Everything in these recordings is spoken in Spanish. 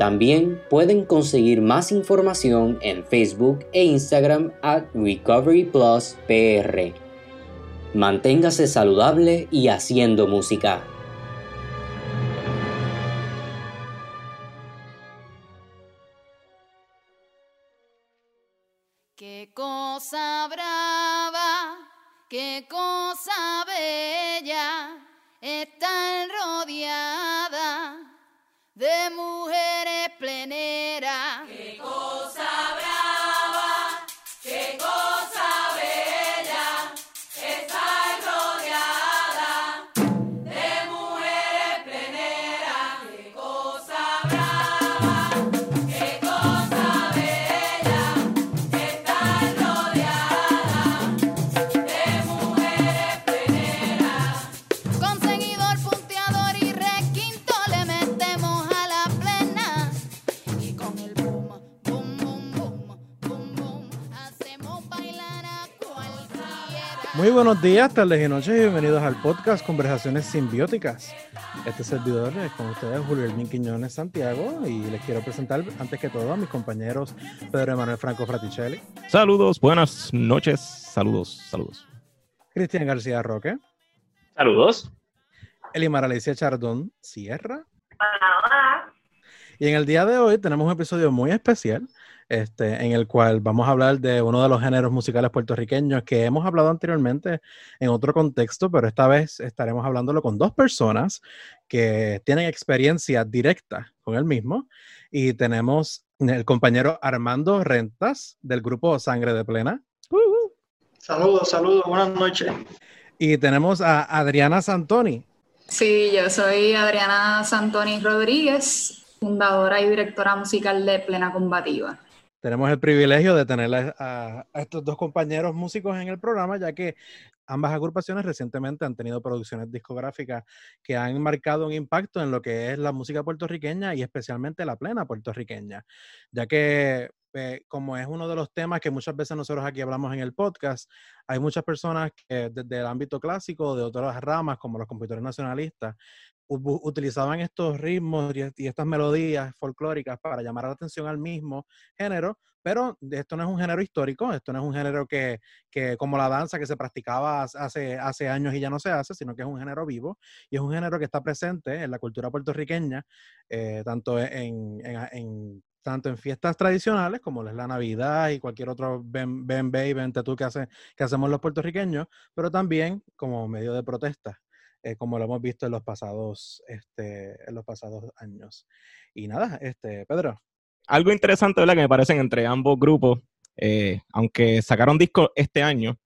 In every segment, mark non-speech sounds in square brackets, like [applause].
También pueden conseguir más información en Facebook e Instagram at Recovery Plus PR. Manténgase saludable y haciendo música. Qué cosa brava, qué cosa bella, estar rodeada de buenos días, tardes y noches y bienvenidos al podcast Conversaciones Simbióticas. Este servidor es con ustedes Julio Hermín Quiñones Santiago y les quiero presentar antes que todo a mis compañeros Pedro Emanuel Franco Fraticelli, Saludos, buenas noches, saludos, saludos. Cristian García Roque, Saludos. Elimar Alicia Chardón Sierra. Y en el día de hoy tenemos un episodio muy especial, este, en el cual vamos a hablar de uno de los géneros musicales puertorriqueños que hemos hablado anteriormente en otro contexto, pero esta vez estaremos hablándolo con dos personas que tienen experiencia directa con el mismo. Y tenemos el compañero Armando Rentas del grupo Sangre de Plena. Saludos, saludos, buenas noches. Y tenemos a Adriana Santoni. Sí, yo soy Adriana Santoni Rodríguez, fundadora y directora musical de Plena Combativa. Tenemos el privilegio de tener a, estos dos compañeros músicos en el programa, ya que ambas agrupaciones recientemente han tenido producciones discográficas que han marcado un impacto en lo que es la música puertorriqueña y especialmente la plena puertorriqueña, ya que eh, como es uno de los temas que muchas veces nosotros aquí hablamos en el podcast, hay muchas personas que desde el ámbito clásico, de otras ramas, como los compositores nacionalistas, utilizaban estos ritmos y, estas melodías folclóricas para llamar la atención al mismo género, pero esto no es un género histórico, esto no es un género que, que como la danza que se practicaba hace- años y ya no se hace, sino que es un género vivo y es un género que está presente en la cultura puertorriqueña, eh, tanto en, en- tanto en fiestas tradicionales como es la Navidad y cualquier otro ven, ven, ve y tú que, hace, que hacemos los puertorriqueños, pero también como medio de protesta, eh, como lo hemos visto en los pasados, este, en los pasados años. Y nada, este, Pedro. Algo interesante, ¿verdad? Que me parecen entre ambos grupos, eh, aunque sacaron disco este año,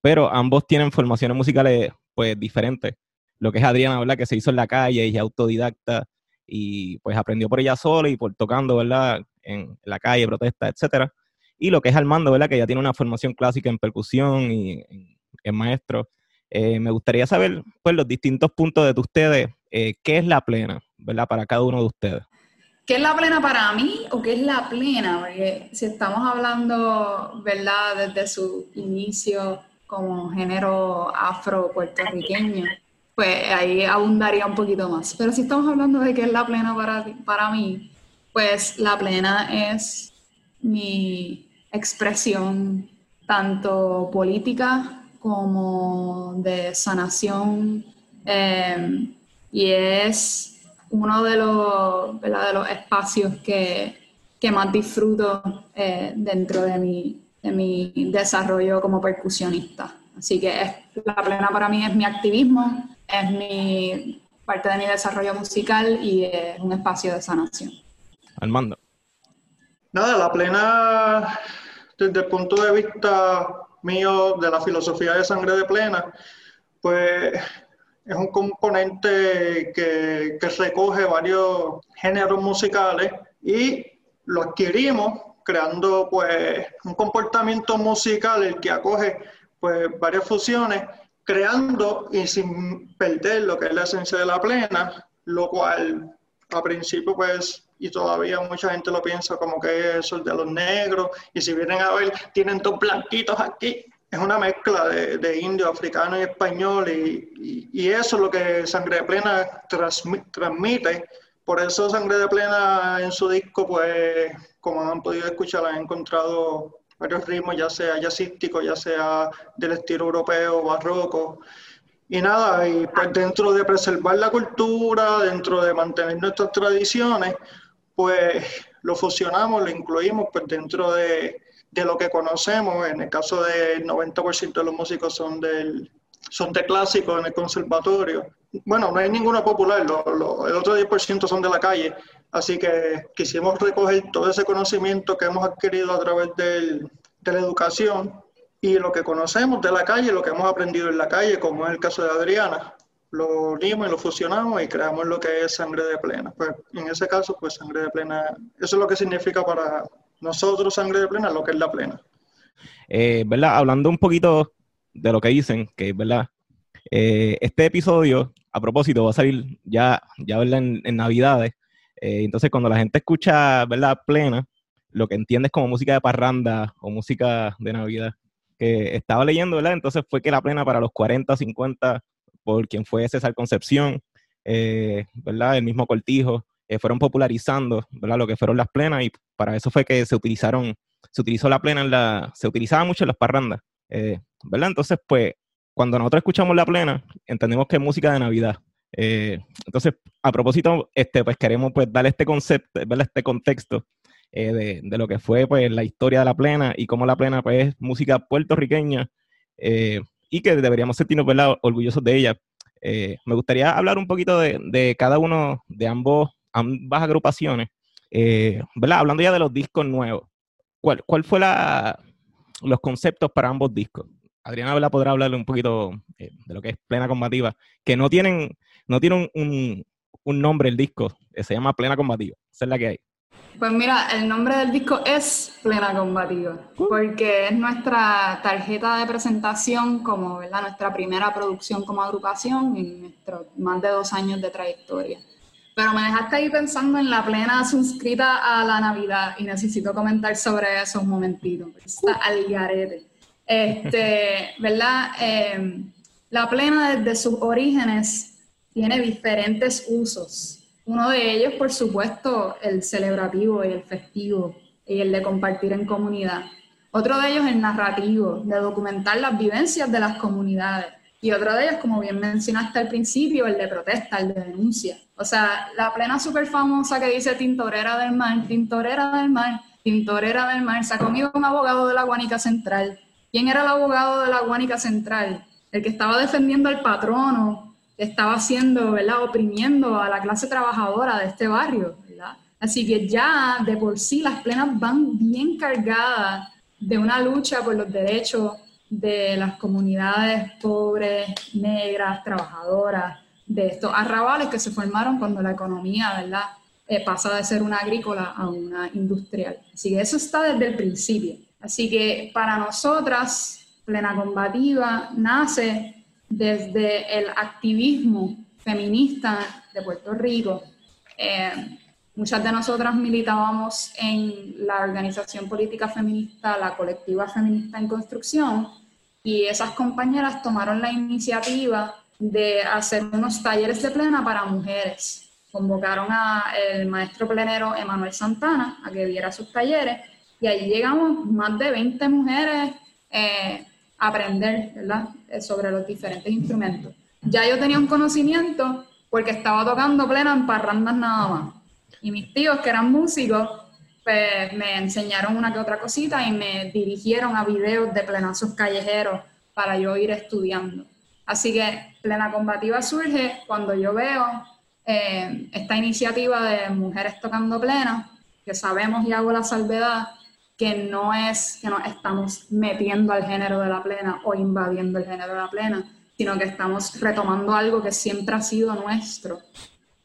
pero ambos tienen formaciones musicales pues diferentes. Lo que es Adriana, ¿verdad? Que se hizo en la calle y autodidacta y pues aprendió por ella sola y por tocando, ¿verdad? En la calle, protesta, etcétera. Y lo que es Armando, ¿verdad? Que ya tiene una formación clásica en percusión y en, en maestro. Eh, me gustaría saber, pues, los distintos puntos de ustedes, eh, qué es la plena, ¿verdad? Para cada uno de ustedes. ¿Qué es la plena para mí o qué es la plena? Porque si estamos hablando, ¿verdad?, desde su inicio como género afro-puertorriqueño, pues ahí abundaría un poquito más. Pero si estamos hablando de qué es la plena para, para mí, pues la plena es mi expresión tanto política como de sanación eh, y es uno de los, ¿verdad? de los espacios que, que más disfruto eh, dentro de mi, de mi desarrollo como percusionista. Así que es, la plena para mí es mi activismo, es mi parte de mi desarrollo musical y es un espacio de sanación. Armando. Nada, la plena, desde el punto de vista mío de la filosofía de sangre de plena, pues es un componente que, que recoge varios géneros musicales y lo adquirimos creando pues un comportamiento musical el que acoge pues varias fusiones, creando y sin perder lo que es la esencia de la plena, lo cual a principio pues y todavía mucha gente lo piensa como que es el de los negros y si vienen a ver tienen dos blanquitos aquí es una mezcla de, de indio, africano y español y, y, y, eso es lo que Sangre de Plena transmite. Por eso Sangre de Plena en su disco, pues como han podido escuchar, han encontrado varios ritmos, ya sea jazzístico, ya sea del estilo europeo, barroco. Y nada, y pues dentro de preservar la cultura, dentro de mantener nuestras tradiciones, pues lo fusionamos, lo incluimos pues dentro de, de lo que conocemos. En el caso del 90% de los músicos son, del, son de clásicos en el conservatorio. Bueno, no hay ninguno popular, el otro 10% son de la calle. Así que quisimos recoger todo ese conocimiento que hemos adquirido a través del, de la educación y lo que conocemos de la calle, lo que hemos aprendido en la calle, como es el caso de Adriana. Lo unimos y lo fusionamos y creamos lo que es sangre de plena. Pues en ese caso, pues sangre de plena, eso es lo que significa para, nosotros, sangre de plena, lo que es la plena. Eh, ¿Verdad? Hablando un poquito de lo que dicen, que verdad, eh, este episodio, a propósito, va a salir ya, ya ¿verdad? En, en Navidades. Eh, entonces, cuando la gente escucha, ¿verdad? Plena, lo que entiende es como música de parranda o música de Navidad. Que estaba leyendo, ¿verdad? Entonces fue que la plena para los 40, 50, por quien fue César Concepción, eh, ¿verdad? El mismo Cortijo, eh, fueron popularizando, ¿verdad? Lo que fueron las plenas y para eso fue que se utilizaron, se utilizó la plena en la, se utilizaba mucho en las parrandas, eh, ¿verdad? Entonces, pues, cuando nosotros escuchamos la plena, entendemos que es música de Navidad. Eh, entonces, a propósito, este, pues queremos pues darle este concepto, ¿verdad? este contexto eh, de, de, lo que fue pues la historia de la plena y cómo la plena pues es música puertorriqueña eh, y que deberíamos sentirnos ¿verdad? orgullosos de ella. me gustaría hablar un poquito de, cada uno de ambos, ambas agrupaciones, ¿verdad? Hablando ya de los discos nuevos. ¿Cuál, cuál fue la, los conceptos para ambos discos? Adriana podrá hablarle un poquito eh, de lo que es Plena Combativa, que no tienen, no tienen un, un, nombre el disco, eh, se llama Plena Combativa, esa es la que hay. Pues mira, el nombre del disco es Plena Combativa, uh. porque es nuestra tarjeta de presentación como ¿verdad? nuestra primera producción como agrupación en nuestros más de dos años de trayectoria. Pero me dejaste ahí pensando en la plena suscrita a la Navidad y necesito comentar sobre eso un momentito, está al garete. Este, [laughs] ¿verdad? Eh, la plena desde sus orígenes tiene diferentes usos. Uno de ellos, por supuesto, el celebrativo y el festivo y el de compartir en comunidad. Otro de ellos, el narrativo, de documentar las vivencias de las comunidades. Y otro de ellos, como bien mencionaste al principio, el de protesta, el de denuncia. O sea, la plena súper famosa que dice Tintorera del Mar, Tintorera del Mar, Tintorera del Mar, se ha comido un abogado de la Guánica Central ¿Quién era el abogado de la Guánica Central? El que estaba defendiendo al patrono, estaba haciendo, ¿verdad? Oprimiendo a la clase trabajadora de este barrio, ¿verdad? Así que ya de por sí las plenas van bien cargadas de una lucha por los derechos de las comunidades pobres, negras, trabajadoras, de estos arrabales que se formaron cuando la economía, ¿verdad? Eh, pasa de ser una agrícola a una industrial. Así que eso está desde el principio. Así que para nosotras, Plena Combativa nace desde el activismo feminista de Puerto Rico, eh, Muchas de nosotras militábamos en la organización política feminista, la colectiva feminista en construcción, y esas compañeras tomaron la iniciativa de hacer unos talleres de plena para mujeres. Convocaron al maestro plenero Emanuel Santana a que diera sus talleres y allí llegamos más de 20 mujeres eh, aprender. Eh, sobre los diferentes instrumentos. Ya yo tenía un conocimiento porque estaba tocando plena en parrandas nada más. Y mis tíos, que eran músicos, pues me enseñaron una que otra cosita y me dirigieron a videos de plenazos callejeros para yo ir estudiando. Así que Plena Combativa surge cuando yo veo eh, esta iniciativa de mujeres tocando plena, que sabemos y hago la salvedad que no es que nos estamos metiendo al género de la plena o invadiendo el género de la plena, sino que estamos retomando algo que siempre ha sido nuestro.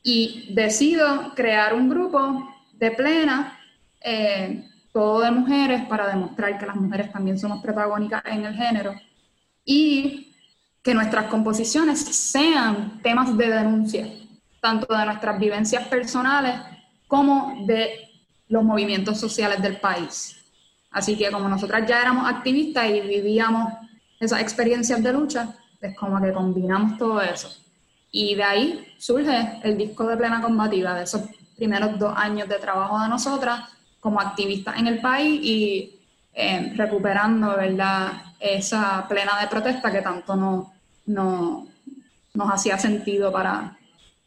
Y decido crear un grupo de plena, eh, todo de mujeres, para demostrar que las mujeres también somos protagónicas en el género y que nuestras composiciones sean temas de denuncia, tanto de nuestras vivencias personales como de los movimientos sociales del país. Así que como nosotras ya éramos activistas y vivíamos esas experiencias de lucha, es como que combinamos todo eso. Y de ahí surge el disco de Plena Combativa, de esos primeros dos años de trabajo de nosotras como activistas en el país y eh, recuperando ¿verdad? esa plena de protesta que tanto no, no, nos hacía sentido para,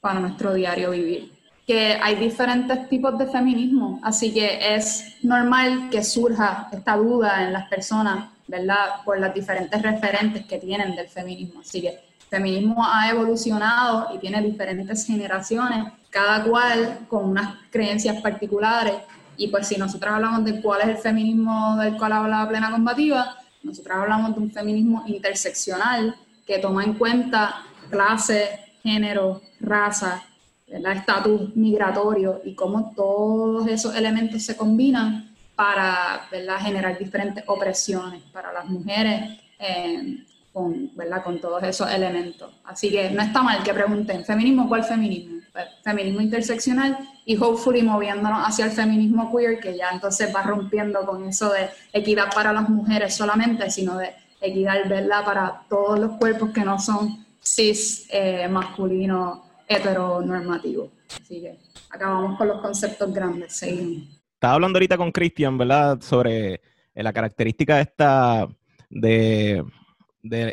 para nuestro diario vivir. Que hay diferentes tipos de feminismo, así que es normal que surja esta duda en las personas ¿verdad? Por las diferentes referentes que tienen del feminismo. Así que el feminismo ha evolucionado y tiene diferentes generaciones, cada cual con unas creencias particulares. Y pues si nosotros hablamos de cuál es el feminismo del cual habla la plena combativa, nosotros hablamos de un feminismo interseccional que toma en cuenta clase, género, raza, estatus migratorio y cómo todos esos elementos se combinan para ¿verdad? generar diferentes opresiones para las mujeres eh, con, ¿verdad? con todos esos elementos. Así que no está mal que pregunten, ¿feminismo cuál feminismo? Pues, feminismo interseccional y hopefully moviéndonos hacia el feminismo queer, que ya entonces va rompiendo con eso de equidad para las mujeres solamente, sino de equidad ¿verdad? para todos los cuerpos que no son cis, eh, masculinos, heteronormativos. Así que acabamos con los conceptos grandes, seguimos. Estaba hablando ahorita con Cristian, ¿verdad? Sobre eh, la característica esta de,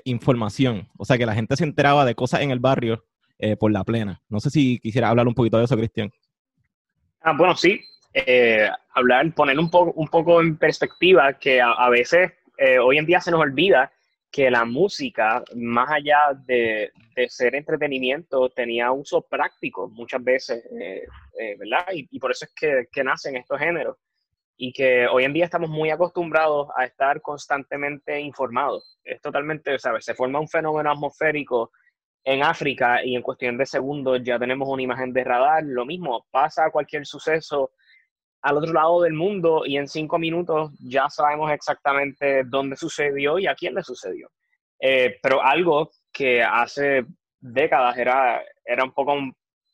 información. O sea, que la gente se enteraba de cosas en el barrio eh, por la plena. No sé si quisiera hablar un poquito de eso, Cristian. Ah, bueno, sí. Eh, hablar, poner un, poco un poco en perspectiva que a, veces hoy en día se nos olvida que la música, más allá de, ser entretenimiento, tenía uso práctico muchas veces, eh, eh, ¿verdad? Y, por eso es que, que, nacen estos géneros. Y que hoy en día estamos muy acostumbrados a estar constantemente informados. Es totalmente, ¿sabes? Se forma un fenómeno atmosférico en África y en cuestión de segundos ya tenemos una imagen de radar. Lo mismo, pasa cualquier suceso al otro lado del mundo y en cinco minutos ya sabemos exactamente dónde sucedió y a quién le sucedió. Eh, pero algo que hace décadas era, era un poco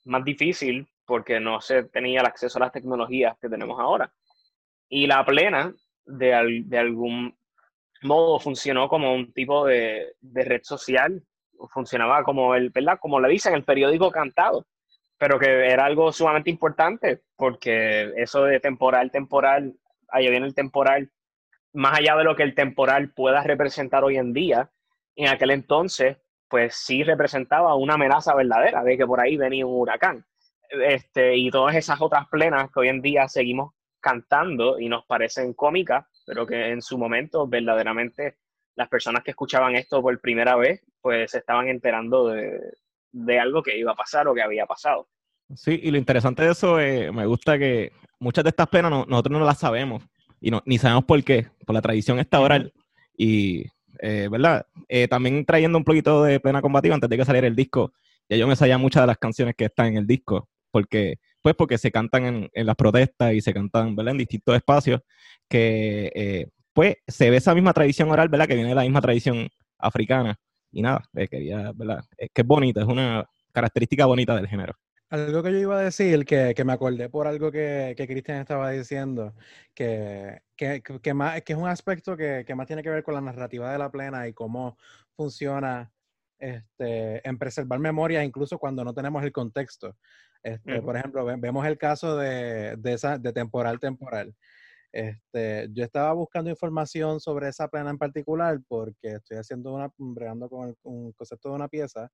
más difícil porque no se tenía el acceso a las tecnologías que tenemos ahora. Y la plena, de, de algún modo, funcionó como un tipo de, de red social, funcionaba como el, ¿verdad? Como le dicen, el periódico cantado pero que era algo sumamente importante, porque eso de temporal, temporal, ahí viene el temporal, más allá de lo que el temporal pueda representar hoy en día, en aquel entonces, pues sí representaba una amenaza verdadera de que por ahí venía un huracán. Este, y todas esas otras plenas que hoy en día seguimos cantando y nos parecen cómicas, pero que en su momento verdaderamente las personas que escuchaban esto por primera vez, pues se estaban enterando de, de algo que iba a pasar o que había pasado. Sí, y lo interesante de eso, es, me gusta que muchas de estas penas nosotros no las sabemos y no, ni sabemos por qué, por la tradición esta oral. Y, eh, ¿verdad? Eh, también trayendo un poquito de pena combativa antes de que saliera el disco, ya yo me sabía muchas de las canciones que están en el disco, porque, pues porque se cantan en, en las protestas y se cantan, ¿verdad? En distintos espacios, que, eh, pues, se ve esa misma tradición oral, ¿verdad? Que viene de la misma tradición africana y nada, quería, ¿verdad? Es que es bonita, es una característica bonita del género. Algo que yo iba a decir, que, que me acordé por algo que, que Cristian estaba diciendo, que, que, que más, que es un aspecto que, que más tiene que ver con la narrativa de la plena y cómo funciona este, en preservar memoria incluso cuando no tenemos el contexto. Este, Ujú. Por ejemplo, ve- vemos el caso de, de, esa, de temporal temporal. Este, yo estaba buscando información sobre esa plena en particular porque estoy haciendo una, bregando con un concepto de una pieza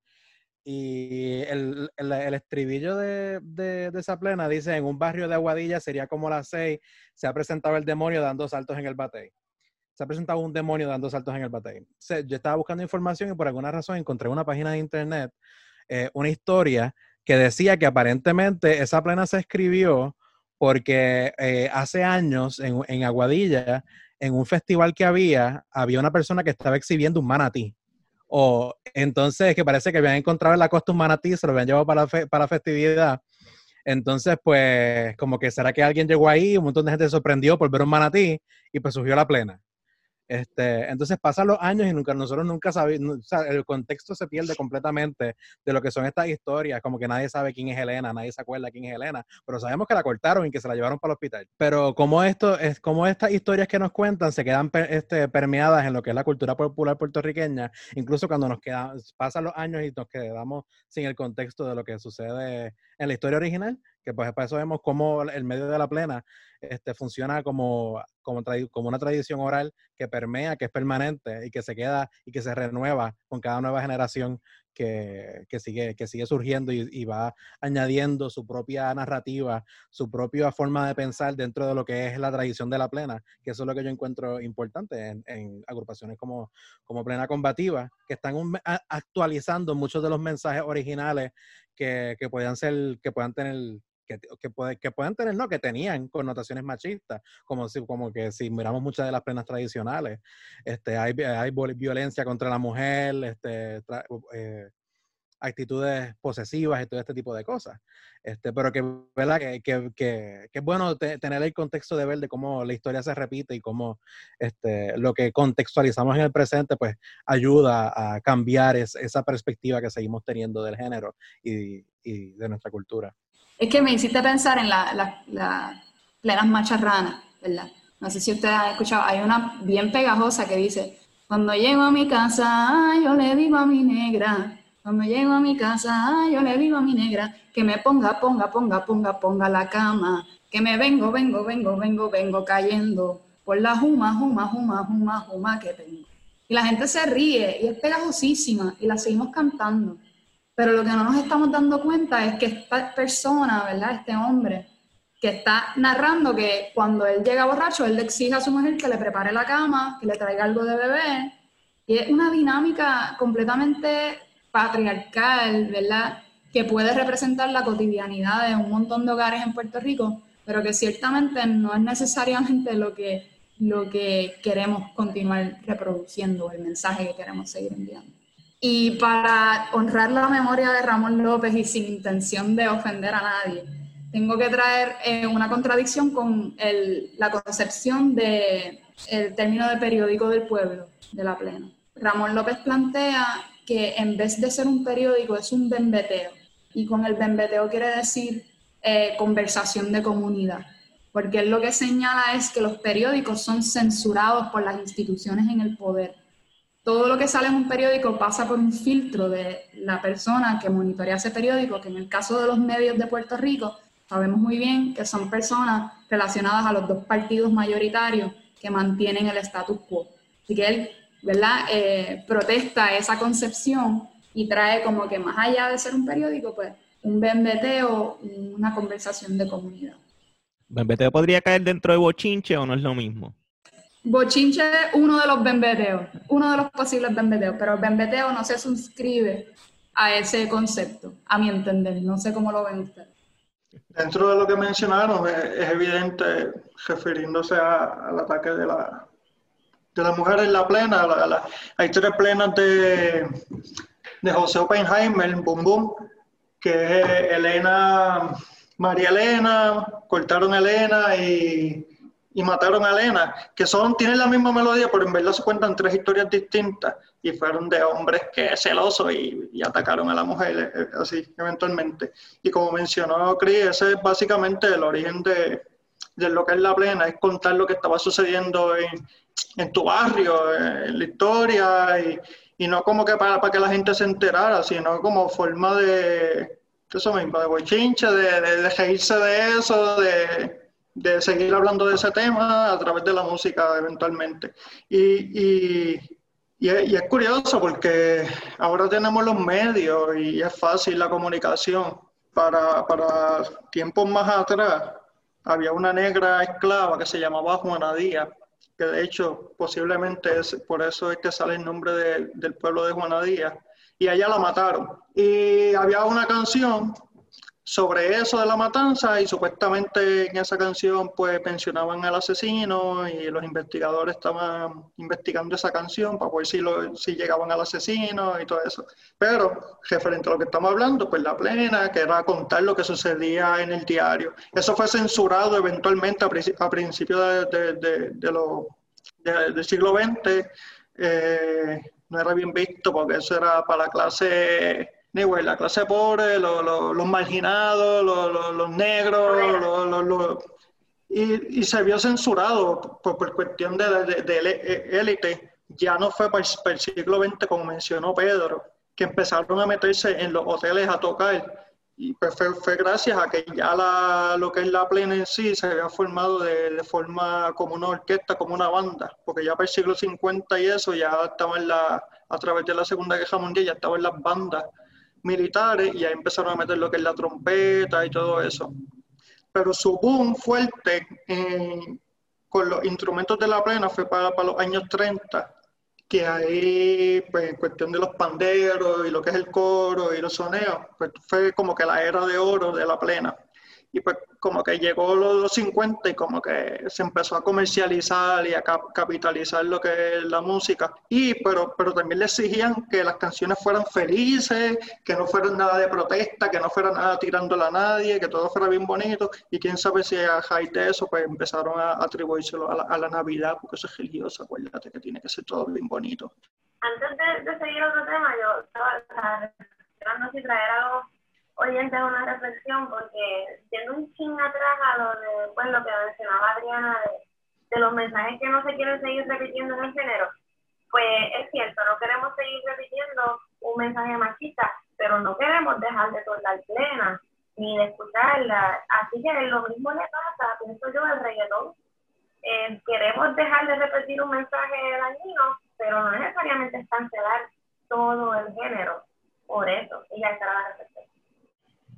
y el, el- estribillo de, de- esa plena dice, en un barrio de Aguadilla sería como las seis, se ha presentado el demonio dando saltos en el batey. Se ha presentado un demonio dando saltos en el batey. O sea, yo estaba buscando información y por alguna razón encontré una página de internet, eh, una historia que decía que aparentemente esa plena se escribió porque eh, hace años en, en Aguadilla, en un festival que había, había una persona que estaba exhibiendo un manatí. O entonces que parece que habían encontrado en la costa un manatí, se lo habían llevado para la, fe- para la festividad. Entonces, pues, como que será que alguien llegó ahí, un montón de gente se sorprendió por ver un manatí y pues surgió la plena. Este, entonces pasan los años y nunca, nosotros nunca sabemos, o sea, el contexto se pierde completamente de lo que son estas historias, como que nadie sabe quién es Elena, nadie se acuerda quién es Elena, pero sabemos que la cortaron y que se la llevaron para el hospital. Pero como esto es como estas historias que nos cuentan se quedan este, permeadas en lo que es la cultura popular puertorriqueña, incluso cuando nos quedan, pasan los años y nos quedamos sin el contexto de lo que sucede en la historia original, que pues para eso vemos cómo el medio de la plena este, funciona como, como, una tradición oral que permea, que es permanente y que se queda y que se renueva con cada nueva generación que, que sigue, que sigue surgiendo y, va añadiendo su propia narrativa, su propia forma de pensar dentro de lo que es la tradición de la plena, que eso es lo que yo encuentro importante en, agrupaciones como, como Plena Combativa, que están actualizando muchos de los mensajes originales que, que puedan ser, que puedan tener que, que, puede- que puedan tener, no, que tenían connotaciones machistas, como, si, como que si miramos muchas de las plenas tradicionales, este, hay, hay violencia contra la mujer, este, tra- eh, actitudes posesivas y todo este tipo de cosas. Este, pero que, ¿verdad? que, que, que, que es bueno te- tener el contexto de ver de cómo la historia se repite y cómo este, lo que contextualizamos en el presente pues ayuda a cambiar es- esa perspectiva que seguimos teniendo del género y, y de nuestra cultura. Es que me hiciste pensar en las la, la plenas macharranas, ¿verdad? No sé si ustedes han escuchado, hay una bien pegajosa que dice, cuando llego a mi casa, yo le digo a mi negra, cuando llego a mi casa, yo le digo a mi negra, que me ponga, ponga, ponga, ponga, ponga la cama, que me vengo, vengo, vengo, vengo, vengo cayendo por la juma, juma, juma, juma, juma que tengo. Y la gente se ríe y es pegajosísima y la seguimos cantando. Pero lo que no nos estamos dando cuenta es que esta persona, ¿verdad? Este hombre, que está narrando que cuando él llega borracho, él le exige a su mujer que le prepare la cama, que le traiga algo de beber. Y es una dinámica completamente patriarcal, ¿verdad? Que puede representar la cotidianidad de un montón de hogares en Puerto Rico, pero que ciertamente no es necesariamente lo que, lo que queremos continuar reproduciendo, el mensaje que queremos seguir enviando. Y para honrar la memoria de Ramón López y sin intención de ofender a nadie, tengo que traer eh, una contradicción con la concepción del término de periódico del pueblo, de la plena. Ramón López plantea que en vez de ser un periódico es un bembeteo. Y con el bembeteo quiere decir eh, conversación de comunidad. Porque él lo que señala es que los periódicos son censurados por las instituciones en el poder todo lo que sale en un periódico pasa por un filtro de la persona que monitorea ese periódico, que en el caso de los medios de Puerto Rico, sabemos muy bien que son personas relacionadas a los dos partidos mayoritarios que mantienen el status quo. Así que él, ¿verdad?, eh, protesta esa concepción y trae como que más allá de ser un periódico, pues un bembeteo, una conversación de comunidad. ¿Bembeteo podría caer dentro de bochinche o no es lo mismo? Bochinche es uno de los bembeteos, uno de los posibles bembeteos, pero el bembeteo no se suscribe a ese concepto, a mi entender. No sé cómo lo ven ustedes. Dentro de lo que mencionaron, es, es evidente, refiriéndose a- al ataque de la, de la mujer en la plena, la, la- a historias plenas de, de José Oppenheimer, Boom Boom, que es Elena, María Elena, cortaron a Elena y, y mataron a Elena, que son, tienen la misma melodía, pero en verdad se cuentan tres historias distintas y fueron de hombres que celosos y, y atacaron a la mujer, eh, así, eventualmente. Y como mencionó Chris, ese es básicamente el origen de, de lo que es la plena, es contar lo que estaba sucediendo en, en tu barrio, en la historia, y, y no como que para, para que la gente se enterara, sino como forma de, eso mismo, de bochinche, de, de, de reírse de eso, de, de seguir hablando de ese tema a través de la música eventualmente. Y, y, y, es, y es curioso porque ahora tenemos los medios y es fácil la comunicación. Para, para tiempos más atrás había una negra esclava que se llamaba Juana Díaz, que de hecho posiblemente es por eso es que sale el nombre de- del pueblo de Juana Díaz, y a ella la mataron. Y había una canción sobre eso de la matanza y supuestamente en esa canción pues mencionaban al asesino y los investigadores estaban investigando esa canción para ver si, lo, si llegaban al asesino y todo eso. Pero referente a lo que estamos hablando, pues la plena, que era contar lo que sucedía en el diario. Eso fue censurado eventualmente a, princi- a principios de, de- lo- de- del siglo XX. eh, no era bien visto porque eso era para la clase anyway, la clase pobre, lo- lo- los marginados, lo- lo- los negros, y, y se vio censurado por, por cuestión de, de- de ele- élite. Ya no fue para el, para el siglo XX, como mencionó Pedro, que empezaron a meterse en los hoteles a tocar. Y pues fue, fue gracias a que ya la, lo que es la plena en sí se había formado de, de forma como una orquesta, como una banda, porque ya para el siglo 50 y eso ya estaba en la, a través de la Segunda Guerra Mundial, ya estaban las bandas militares y ahí empezaron a meter lo que es la trompeta y todo eso. Pero su boom fuerte con los instrumentos de la plena fue para, para los años 30, que ahí, pues en cuestión de los panderos y lo que es el coro y los soneos, pues fue como que la era de oro de la plena. Y pues como que llegó los, los 50 y como que se empezó a comercializar y a cap- capitalizar lo que es la música. Y pero, pero también le exigían que las canciones fueran felices, que no fueran nada de protesta, que no fuera nada tirándola a nadie, que todo fuera bien bonito. Y quién sabe si a raíz de eso pues empezaron a atribuírselo a la, a la Navidad, porque eso es religioso, acuérdate que tiene que ser todo bien bonito. Antes de, de seguir otro tema, yo estaba o sea, esperando si traer a los oyentes una reflexión, porque yendo un ching atrás a lo, de, pues, lo que mencionaba Adriana de, de los mensajes que no se quieren seguir repitiendo en el género, pues es cierto, no queremos seguir repitiendo un mensaje machista, pero no queremos dejar de tocar plena ni de escucharla. Así que lo mismo le pasa, pienso yo, al reggaetón. Eh, queremos dejar de repetir un mensaje dañino, pero no necesariamente es cancelar todo el género por eso. Y ya estará la reflexión.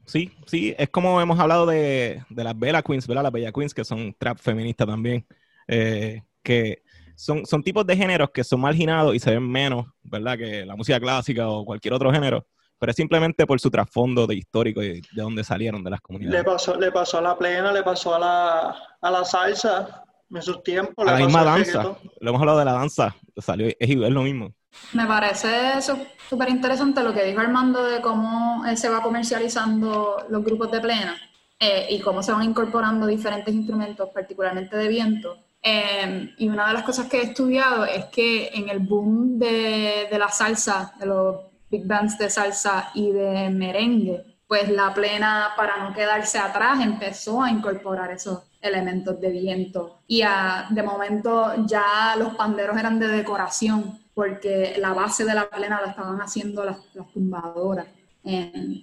Sí, sí, es como hemos hablado de, de las Bella Queens, ¿verdad? Las Bella Queens, que son trap feministas también, eh, que son, son tipos de géneros que son marginados y se ven menos, ¿verdad? Que la música clásica o cualquier otro género, pero es simplemente por su trasfondo de histórico y de dónde salieron de las Le comunidades. pasó, le pasó a la plena, le pasó a la, a la salsa en sus tiempos. La misma danza, reggaetón. lo hemos hablado de la danza, salió, es, es lo mismo. Me parece súper interesante lo que dijo Armando de cómo eh, se va comercializando los grupos de plena eh, y cómo se van incorporando diferentes instrumentos, particularmente de viento. Eh, y una de las cosas que he estudiado es que en el boom de, de la salsa, de los big bands de salsa y de merengue, pues la plena, para no quedarse atrás, empezó a incorporar esos elementos de viento. Y a- de momento ya los panderos eran de decoración, porque la base de la plena la estaban haciendo las, las tumbadoras,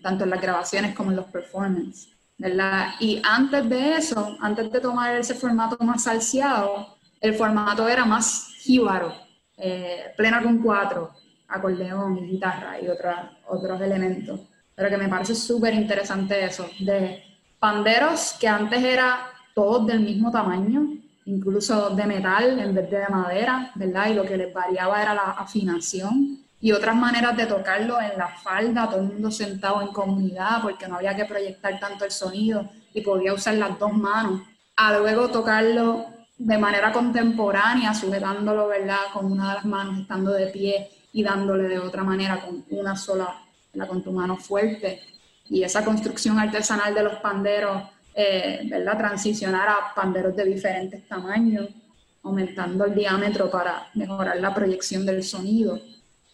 tanto en las grabaciones como en los performances. ¿verdad? Y antes de eso, antes de tomar ese formato más salseado, el formato era más jíbaro, eh, plena con cuatro, acordeón guitarra y otra- otros elementos. Pero que me parece súper interesante eso, de panderos que antes era todos del mismo tamaño, incluso de metal en vez de de madera, ¿verdad? Y lo que les variaba era la afinación y otras maneras de tocarlo en la falda, todo el mundo sentado en comunidad porque no había que proyectar tanto el sonido y podía usar las dos manos. A luego tocarlo de manera contemporánea, sujetándolo, ¿verdad? Con una de las manos, estando de pie y dándole de otra manera con una sola, con tu mano fuerte. Y esa construcción artesanal de los panderos eh, ¿verdad? transicionar a panderos de diferentes tamaños, aumentando el diámetro para mejorar la proyección del sonido.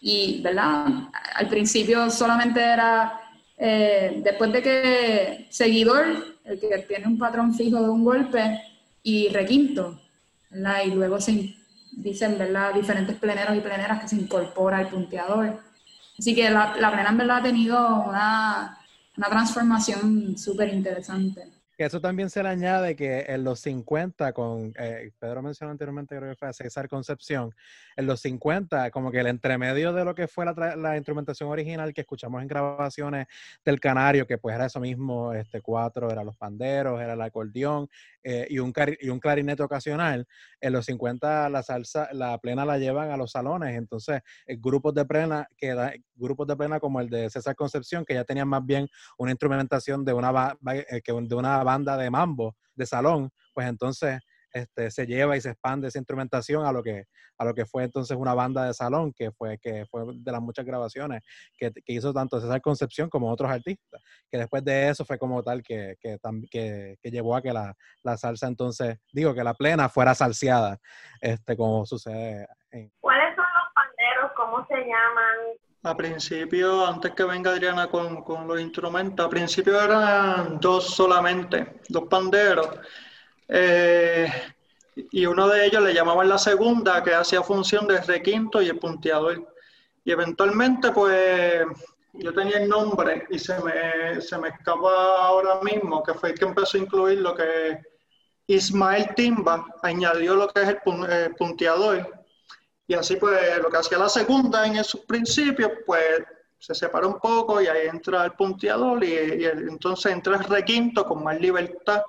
Y, ¿verdad? Al principio solamente era, eh, después de que seguidor, el que tiene un patrón fijo de un golpe, y requinto, ¿verdad? Y luego se dicen, ¿verdad? Diferentes pleneros y pleneras que se incorpora el punteador. Así que la, la plena en verdad ha tenido una, una transformación súper interesante. Eso también se le añade que en los 50, con eh, Pedro mencionó anteriormente, creo que fue César Concepción, en los 50, como que el entremedio de lo que fue la, la instrumentación original que escuchamos en grabaciones del Canario, que pues era eso mismo, este cuatro, eran los panderos, era el acordeón eh, y, un y un clarinete ocasional, en los 50 la salsa, la plena la llevan a los salones, entonces eh, grupos de plena, que da- grupos de plena como el de César Concepción, que ya tenían más bien una instrumentación de una, eh, que de una banda de mambo, de salón, pues entonces este, se lleva y se expande esa instrumentación a lo que a lo que fue entonces una banda de salón, que fue, que fue de las muchas grabaciones que, que hizo tanto César Concepción como otros artistas, que después de eso fue como tal que, que, que- que llevó a que la, la salsa entonces, digo, que la plena fuera salseada, este, como sucede en, ¿Cuáles son los panderos? ¿Cómo se llaman? A principio, antes que venga Adriana con, con los instrumentos, a principio eran dos solamente, dos panderos. Eh, y uno de ellos le llamaban la segunda, que hacía función de requinto y el punteador. Y eventualmente, pues, yo tenía el nombre y se me, se me escapa ahora mismo, que fue el que empezó a incluir lo que Ismael Timba añadió lo que es el eh, punteador. Y así pues lo que hacía la segunda en sus principios, pues se separa un poco y ahí entra el punteador y, y el- entonces entra el requinto con más libertad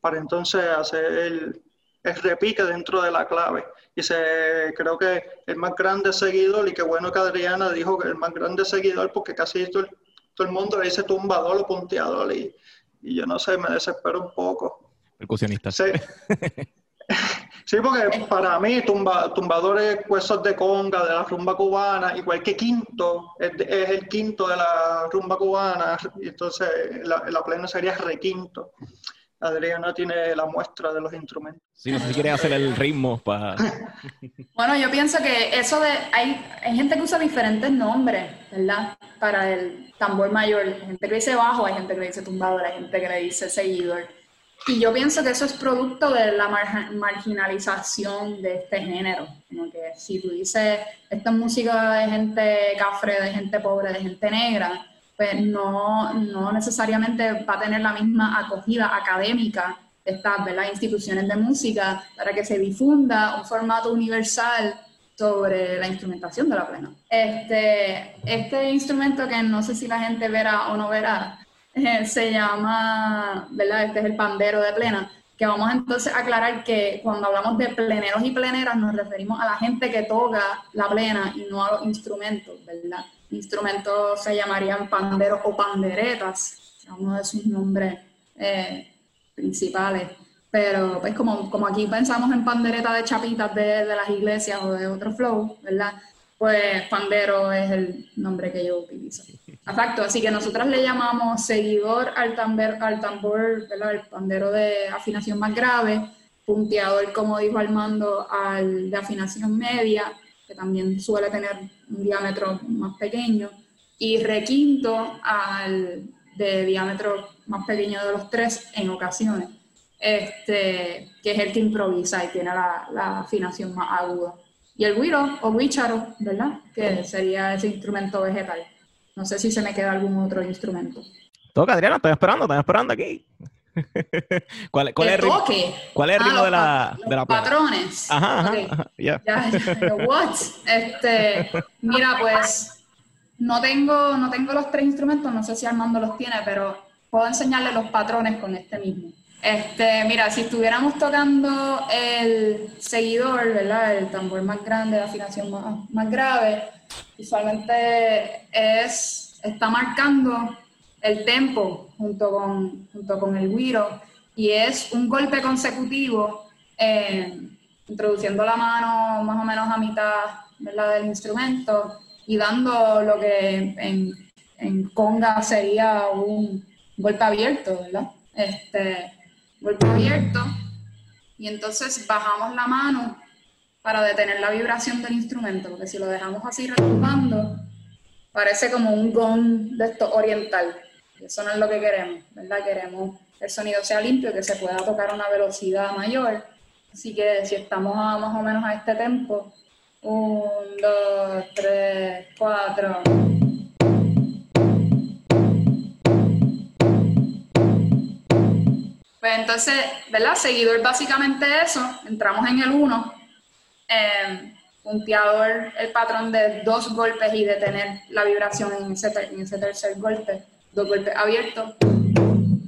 para entonces hacer el, el repique dentro de la clave. Y se, creo que el más grande seguidor, y qué bueno que Adriana dijo que el más grande seguidor, porque casi todo el, todo el mundo le dice tumbador o punteador y, y yo no sé, me desespero un poco. Percusionista. Sí. [laughs] Sí, porque para mí tumba, tumbadores huesos de conga, de la rumba cubana, igual que quinto, es, el quinto de la rumba cubana, y entonces la, la plena sería requinto. Adriana tiene la muestra de los instrumentos. Sí, no sé si quieres hacer el ritmo para... [laughs] Bueno, yo pienso que eso de. Hay, hay gente que usa diferentes nombres, ¿verdad? Para el tambor mayor. Hay gente que le dice bajo, hay gente que le dice tumbador, hay gente que le dice seguidor. Y yo pienso que eso es producto de la marja- marginalización de este género. Como que si tú dices, esta es música de gente cafre, de gente pobre, de gente negra, pues no, no necesariamente va a tener la misma acogida académica de estas ¿verdad? instituciones de música para que se difunda un formato universal sobre la instrumentación de la plena. Este, este instrumento que no sé si la gente verá o no verá, [laughs] se llama, ¿verdad? Este es el pandero de plena, que vamos entonces a aclarar que cuando hablamos de pleneros y pleneras nos referimos a la gente que toca la plena y no a los instrumentos, ¿verdad? Instrumentos se llamarían panderos o panderetas, uno de sus nombres eh, principales. Pero pues como, como aquí pensamos en pandereta de chapitas de, de las iglesias o de otro flow, ¿verdad? Pues pandero es el nombre que yo utilizo. Exacto, así que nosotras le llamamos seguidor al, tamber, al tambor, ¿verdad? El pandero de afinación más grave, punteador, como dijo Armando, al de afinación media, que también suele tener un diámetro más pequeño, y requinto al de diámetro más pequeño de los tres en ocasiones, este, que es el que improvisa y tiene la, la afinación más aguda. Y el güiro o guicharo, ¿verdad? Que sería ese instrumento vegetal. No sé si se me queda algún otro instrumento. Toca, Adriana, estoy esperando, estoy esperando aquí. [laughs] ¿Cuál, cuál es el ritmo, toque. cuál es el Ah, ritmo los de la, pa- de la los patrones. Ajá, ajá, ya, what? Este, mira, pues no tengo, no tengo los tres instrumentos, no sé si Armando los tiene, pero puedo enseñarle los patrones con este mismo. Este, mira, si estuviéramos tocando el seguidor, ¿verdad? El tambor más grande, la afinación más, más grave, usualmente es, está marcando el tempo junto con, junto con el güiro y es un golpe consecutivo eh, introduciendo la mano más o menos a mitad ¿verdad? del instrumento y dando lo que en, en conga sería un golpe abierto, ¿verdad? este, golpe abierto, y entonces bajamos la mano para detener la vibración del instrumento, porque si lo dejamos así retumbando, parece como un gong de esto oriental. Eso no es lo que queremos, ¿verdad? Queremos que el sonido sea limpio, que se pueda tocar a una velocidad mayor. Así que si estamos a más o menos a este tempo, un, dos, tres, cuatro. Pues entonces, ¿verdad? Seguidor básicamente eso, entramos en el 1, eh, punteador el patrón de dos golpes y detener la vibración en ese, en ese tercer golpe, dos golpes abiertos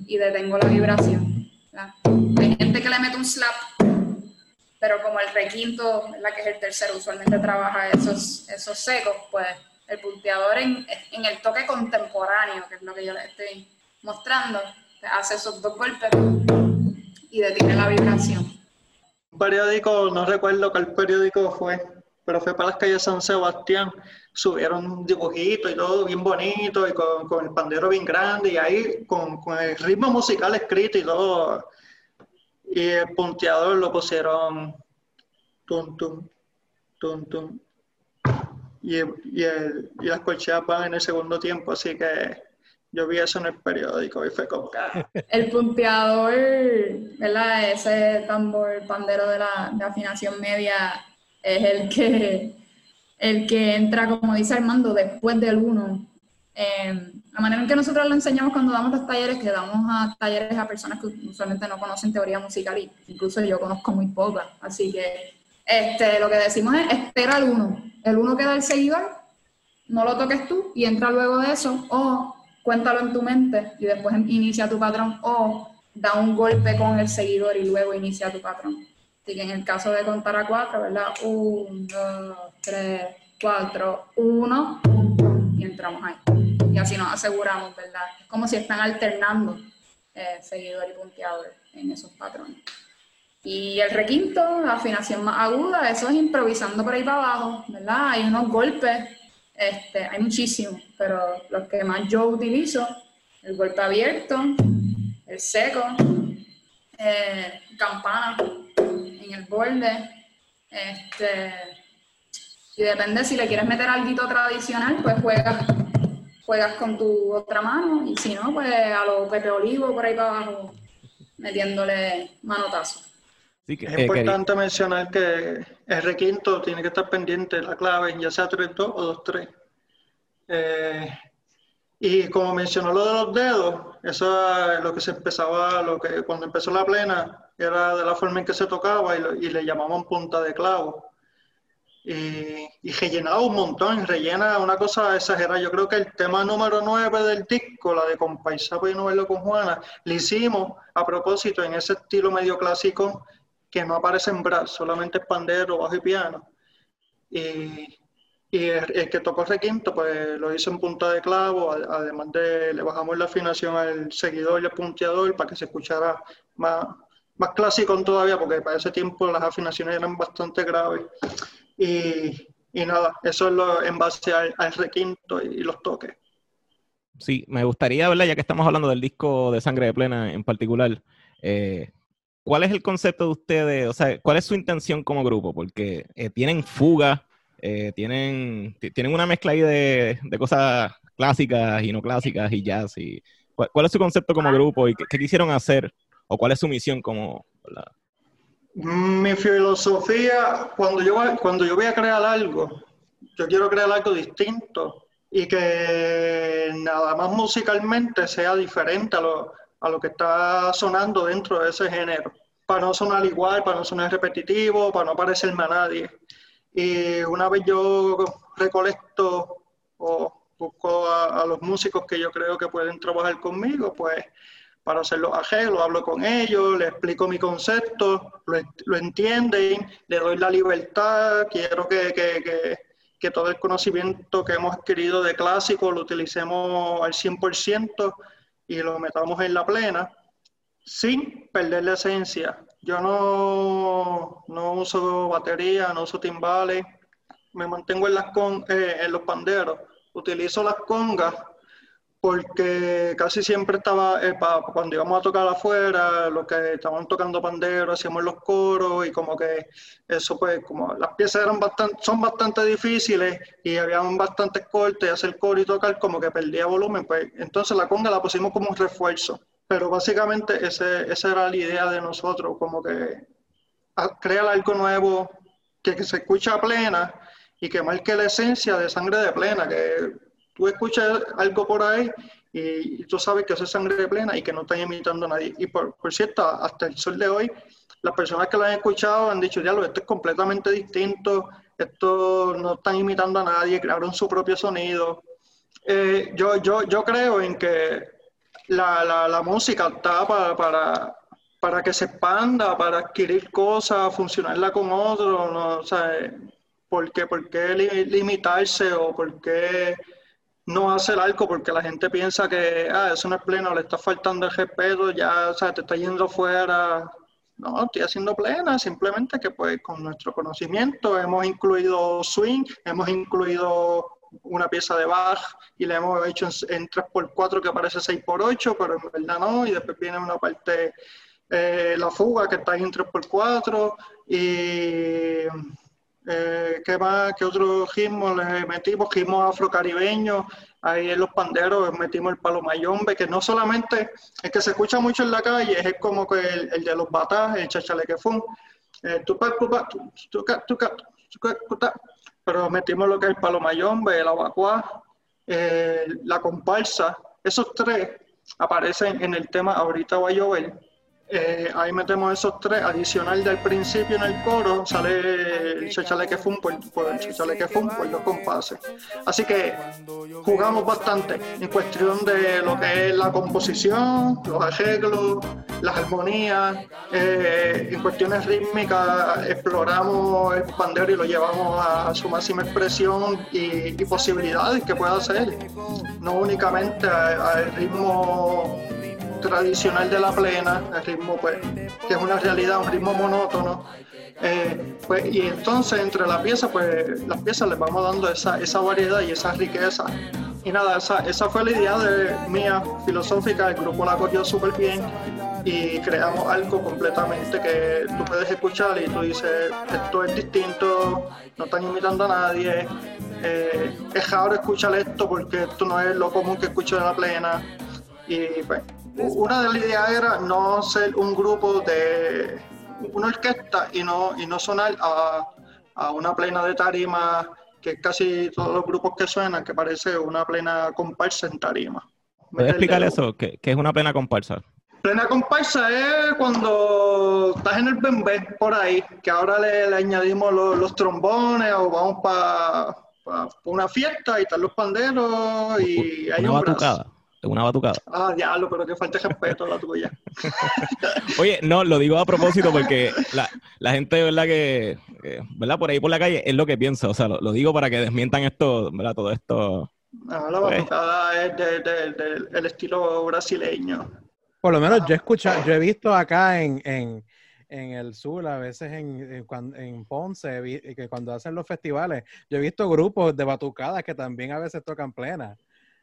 y detengo la vibración. ¿verdad? Hay gente que le mete un slap, pero como el requinto, ¿verdad? que es el tercero, usualmente trabaja esos, esos secos, pues el punteador en, en el toque contemporáneo, que es lo que yo les estoy mostrando, hace esos dos golpes y detiene la vibración. Un periódico, no recuerdo cuál periódico fue, pero fue para las calles San Sebastián. Subieron un dibujito y todo bien bonito, y con, con el pandero bien grande, y ahí con, con el ritmo musical escrito y todo. Y el punteador lo pusieron tum tum, tum tum. Y, y, el, y las corcheas van en el segundo tiempo, así que yo vi eso en el periódico y fue como, ah, El punteador, ¿verdad? Ese tambor pandero de la afinación media es el que, el que entra, como dice Armando, después del uno. Eh, la manera en que nosotros lo enseñamos cuando damos los talleres, que damos a talleres a personas que usualmente no conocen teoría musical, y incluso yo conozco muy poca. Así que este, lo que decimos es espera el uno. El uno que da el seguidor, no lo toques tú y entra luego de eso, o cuéntalo en tu mente y después inicia tu patrón, o da un golpe con el seguidor y luego inicia tu patrón. Así que en el caso de contar a cuatro, ¿verdad? Un, dos, tres, cuatro, uno, y entramos ahí. Y así nos aseguramos, ¿verdad? Es como si están alternando eh, seguidor y punteador en esos patrones. Y el requinto, afinación más aguda, eso es improvisando por ahí para abajo, ¿verdad? Hay unos golpes, este, hay muchísimos, pero los que más yo utilizo, el golpe abierto, el seco, eh, campana en el borde, este, y depende si le quieres meter algo tradicional, pues juegas, juegas con tu otra mano, y si no, pues a los Pepe Olivo por ahí para abajo, metiéndole manotazo. Que, Es eh, quería- importante mencionar que el requinto tiene que estar pendiente de la clave, ya sea 3-2 o 2-3. Eh, y como mencionó lo de los dedos, eso es lo que se empezaba, lo que cuando empezó la plena, era de la forma en que se tocaba y, lo- y le llamaban punta de clavo. Y, y rellenaba un montón, rellena una cosa exagerada. Yo creo que el tema número 9 del disco, la de Compaisapa y no verlo con Juana, le hicimos a propósito en ese estilo medio clásico que no aparece en brass, solamente es pandero, bajo y piano. Y, y el, el que tocó requinto, pues lo hizo en punta de clavo, además de le bajamos la afinación al seguidor y al punteador para que se escuchara más, más clásico todavía, porque para ese tiempo las afinaciones eran bastante graves. Y, y nada, eso es lo, en base al, al requinto y, y los toques. Sí, me gustaría, ¿verdad? Ya que estamos hablando del disco de Sangre de Plena en particular, eh, ¿cuál es el concepto de ustedes? O sea, ¿cuál es su intención como grupo? Porque eh, tienen fuga, eh, tienen, ti- tienen una mezcla ahí de, de cosas clásicas y no clásicas y jazz. Y, ¿cuál, cuál es su concepto como grupo y qué, qué quisieron hacer? ¿O cuál es su misión como... ¿verdad? Mi filosofía, cuando yo, cuando yo voy a crear algo, yo quiero crear algo distinto y que nada más musicalmente sea diferente a lo, a lo que está sonando dentro de ese género, para no sonar igual, para no sonar repetitivo, para no parecerme a nadie. Y una vez yo recolecto o busco a, los músicos que yo creo que pueden trabajar conmigo, pues para hacer los arreglos, hablo con ellos, les explico mi concepto, lo, lo entienden, le doy la libertad, quiero que, que, que, que todo el conocimiento que hemos adquirido de clásico lo utilicemos al 100% y lo metamos en la plena, sin perder la esencia. Yo no, no uso batería, no uso timbales, me mantengo en, las con, eh, en los panderos, utilizo las congas porque casi siempre estaba, eh, pa- cuando íbamos a tocar afuera, los que estaban tocando pandero, hacíamos los coros y como que eso pues, como las piezas eran bastante, son bastante difíciles y habían bastantes cortes, hacer coro y tocar como que perdía volumen, pues entonces la conga la pusimos como un refuerzo. Pero básicamente ese, esa era la idea de nosotros, como que a- crear algo nuevo que, que se escucha plena y que marque la esencia de sangre de plena, que tú escuchas algo por ahí y, tú sabes que eso es sangre plena y que no están imitando a nadie. Y por, cierto, hasta el sol de hoy, las personas que lo han escuchado han dicho, diablo, esto es completamente distinto, esto no están imitando a nadie, crearon su propio sonido. Eh, yo, yo, yo creo en que la, la, música está para, para, para que se expanda, para adquirir cosas, funcionarla con otros, no, o sea, ¿por qué, por qué li- limitarse o por qué no hacer algo? Porque la gente piensa que, ah, eso no es pleno, le está faltando el respeto, ya, o sea, te está yendo fuera. No, estoy haciendo plena, simplemente que pues con nuestro conocimiento hemos incluido swing, hemos incluido una pieza de Bach y le hemos hecho en, en 3x4 que parece 6x8, pero en verdad no, y después viene una parte, eh, la fuga que está en 3x4 y eh, ¿qué más? ¿Qué otro ritmo le metimos? Ritmos afrocaribeños, ahí en los panderos metimos el palo mayombe, que no solamente el que se escucha mucho en la calle, es como que el, de los batás, el chachalequefún, eh, pero metimos lo que es el palo mayombe, el abacuá, eh, la comparsa, esos tres aparecen en el tema Ahorita va a llover. Eh, ahí metemos esos tres, adicional del principio en el coro, sale el chachalequefún por, por el chachalequefún por los compases. Así que jugamos bastante en cuestión de lo que es la composición, los arreglos, las armonías, eh, en cuestiones rítmicas exploramos el pandero y lo llevamos a su máxima expresión y, y posibilidades que pueda hacer, no únicamente al ritmo tradicional de la plena, el ritmo pues, que es una realidad, un ritmo monótono. Eh, pues, y entonces entre la pieza, pues las piezas les vamos dando esa, esa variedad y esa riqueza. Y nada, esa, esa fue la idea de, mía filosófica, el grupo la cogió súper bien y creamos algo completamente que tú puedes escuchar y tú dices, esto es distinto, no están imitando a nadie, eh, es raro escuchar esto porque esto no es lo común que escucho de la plena. Y pues, una de las ideas era no ser un grupo de una orquesta y no, y no sonar a, a una plena de tarima, que casi todos los grupos que suenan, que parece una plena comparsa en tarima. ¿Puedes explicar eso? ¿Qué, qué es una plena comparsa? Plena comparsa es cuando estás en el bembé por ahí, que ahora le, le añadimos los, los trombones o vamos para una fiesta y están los panderos y hay Una un brazo. batucada. Una batucada. [laughs] Ah, diablo, pero que falta respeto la tuya. [laughs] Oye, no, lo digo a propósito porque la, la gente, ¿verdad? Que, que, ¿verdad? Por ahí por la calle es lo que piensa. O sea, lo, lo digo para que desmientan esto, ¿verdad? Todo esto. No, la batucada es de- de- de- del estilo brasileño. Por lo menos yo he escuchado, yo he visto acá en, en, en el sur, a veces en, en, en Ponce, vi- que cuando hacen los festivales, yo he visto grupos de batucadas que también a veces tocan plena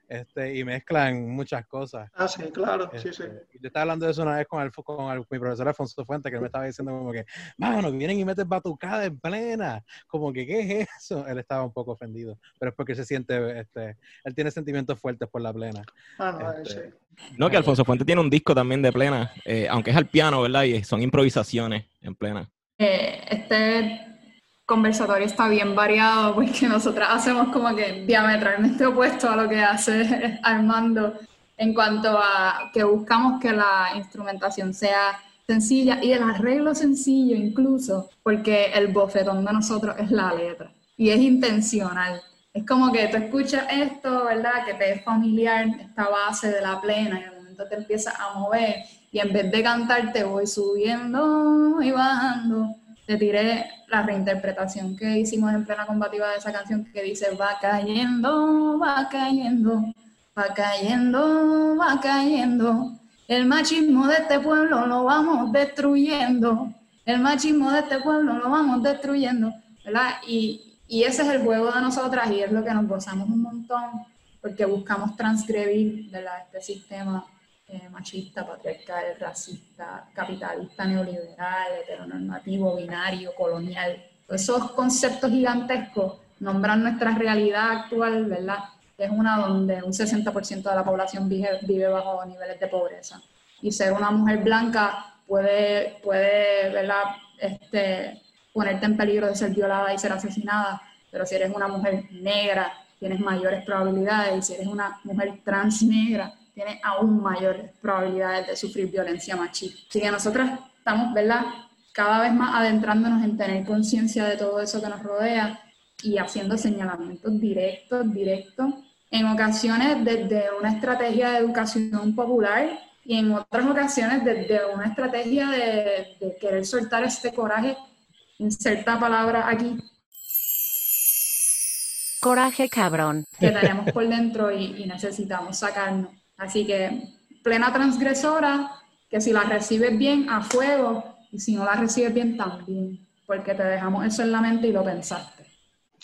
este, y mezclan muchas cosas. Ah, sí, claro, sí, sí. Este, Yo estaba hablando de eso una vez con, el, con el- mi profesor Alfonso Fuente, que él me estaba diciendo como que, mano, vienen y meten batucada en plena. Como que, ¿qué es eso? Él estaba un poco ofendido, pero es porque se siente, este, él tiene sentimientos fuertes por la plena. Ah, no, Este, sí. No, que Alfonso Fuente tiene un disco también de plena, eh, aunque es al piano, ¿verdad? Y son improvisaciones en plena. Eh, este conversatorio está bien variado [laughs] porque nosotras hacemos como que diametralmente opuesto a lo que hace [laughs] Armando en cuanto a que buscamos que la instrumentación sea sencilla y el arreglo sencillo incluso, porque el bofetón de nosotros es la letra y es intencional. Es como que tú escuchas esto, ¿verdad? Que te es familiar, esta base de la plena y de momento te empiezas a mover y en vez de cantar te voy subiendo y bajando. Te tiré la reinterpretación que hicimos en plena combativa de esa canción que dice va cayendo, va cayendo, va cayendo, va cayendo. El machismo de este pueblo lo vamos destruyendo. El machismo de este pueblo lo vamos destruyendo. ¿verdad? Y, y ese es el juego de nosotras y es lo que nos gozamos un montón. porque buscamos transgredir ¿verdad? este sistema eh, machista, patriarcal, racista, capitalista, neoliberal, heteronormativo, binario, colonial. Esos conceptos gigantescos nombran nuestra realidad actual, ¿verdad? Es una donde un 60% de la población vive, vive bajo niveles de pobreza. Y ser una mujer blanca puede, puede ¿verdad? Este, ponerte en peligro de ser violada y ser asesinada, pero si eres una mujer negra, tienes mayores probabilidades, y si eres una mujer trans negra, tienes aún mayores probabilidades de sufrir violencia machista. Así que nosotros estamos, ¿verdad? Cada vez más adentrándonos en tener conciencia de todo eso que nos rodea y haciendo señalamientos directos, directos, en ocasiones desde una estrategia de educación popular y en otras ocasiones desde una estrategia de, de querer soltar este coraje, inserta palabra aquí, Coraje cabrón. que tenemos por dentro y, y necesitamos sacarnos. Así que plena transgresora, que si la recibes bien, a fuego, y si no la recibes bien, también, porque te dejamos eso en la mente y lo pensaste.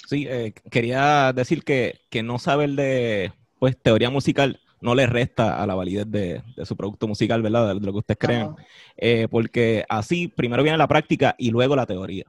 Sí, eh, quería decir que, que no saber de pues, teoría musical no le resta a la validez de, de su producto musical, ¿verdad? De, de lo que ustedes crean. Ajá. Eh, porque así primero viene la práctica y luego la teoría.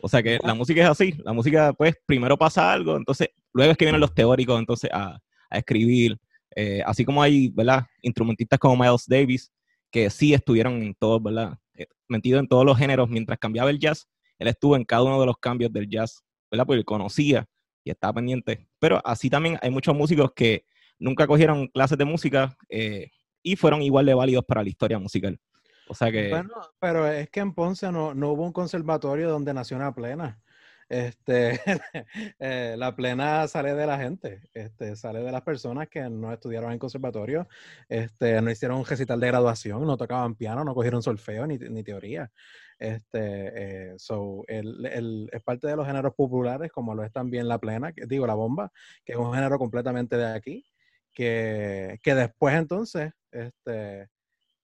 O sea que la música es así. La música, pues, primero pasa algo, entonces luego es que vienen los teóricos entonces a, a escribir. Eh, así como hay, ¿verdad? Instrumentistas como Miles Davis, que sí estuvieron en todos, ¿verdad? Eh, metidos en todos los géneros. Mientras cambiaba el jazz, él estuvo en cada uno de los cambios del jazz, ¿verdad? Porque conocía y estaba pendiente. Pero así también hay muchos músicos que nunca cogieron clases de música eh, y fueron igual de válidos para la historia musical. O sea que... Bueno, pero es que en Ponce no, no hubo un conservatorio donde nació una plena. Este, [laughs] eh, la plena sale de la gente, este, sale de las personas que no estudiaron en conservatorio, este, no hicieron un recital de graduación, no tocaban piano, no cogieron solfeo ni, ni teoría. Este, eh, so, el- el- es parte de los géneros populares, como lo es también la plena, que, digo, la bomba, que es un género completamente de aquí, que, que después entonces, este,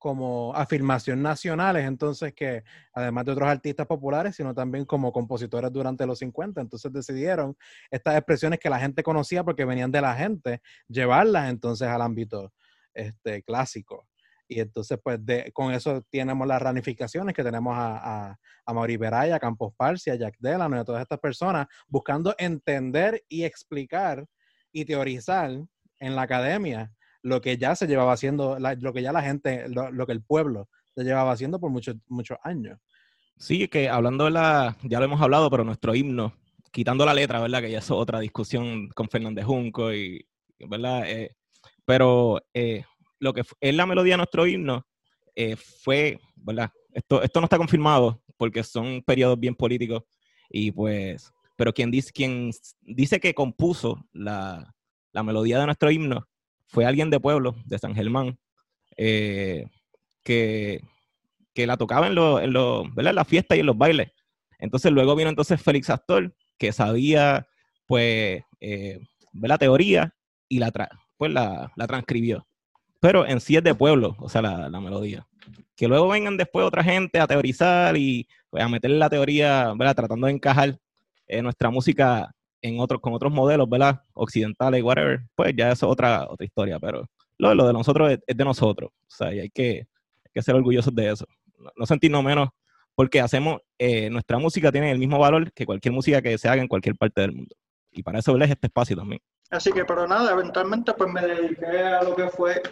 como afirmación nacionales, entonces que además de otros artistas populares, sino también como compositores durante los 50. Entonces decidieron estas expresiones que la gente conocía porque venían de la gente, llevarlas entonces al ámbito este, clásico. Y entonces, pues, de, con eso tenemos las ramificaciones que tenemos a, a, a Mauri Beraya, a Campos Parsi, a Jack Delano y a todas estas personas buscando entender y explicar y teorizar en la academia lo que ya se llevaba haciendo, la- lo que ya la gente, lo, lo que el pueblo se llevaba haciendo por muchos muchos años. Sí, que hablando de la, ya lo hemos hablado, pero nuestro himno, quitando la letra, ¿verdad? Que ya es otra discusión con Fernández Junco y, ¿verdad? Eh, pero eh, lo que es la melodía de nuestro himno eh, fue, ¿verdad? Esto, esto no está confirmado porque son periodos bien políticos y pues, pero quien dice, quien dice que compuso la, la melodía de nuestro himno fue alguien de pueblo, de San Germán, eh, que, que la tocaba en, los en, en las fiestas y en los bailes. Entonces luego vino entonces Félix Astor, que sabía pues eh, la teoría y la, tra- pues, la, la transcribió. Pero en sí es de pueblo, o sea, la, la melodía. Que luego vengan después otra gente a teorizar y pues, a meterle la teoría, ¿verdad? Tratando de encajar nuestra música en otros, con otros modelos, ¿verdad? Occidentales, whatever. Pues ya eso es otra, otra historia, pero lo, lo de nosotros es, es de nosotros. O sea, y hay que, hay que ser orgullosos de eso. No, no sentirnos menos porque hacemos, eh, nuestra música tiene el mismo valor que cualquier música que se haga en cualquier parte del mundo. Y para eso es este espacio también. Así que, pero nada, eventualmente pues me dediqué a lo que fue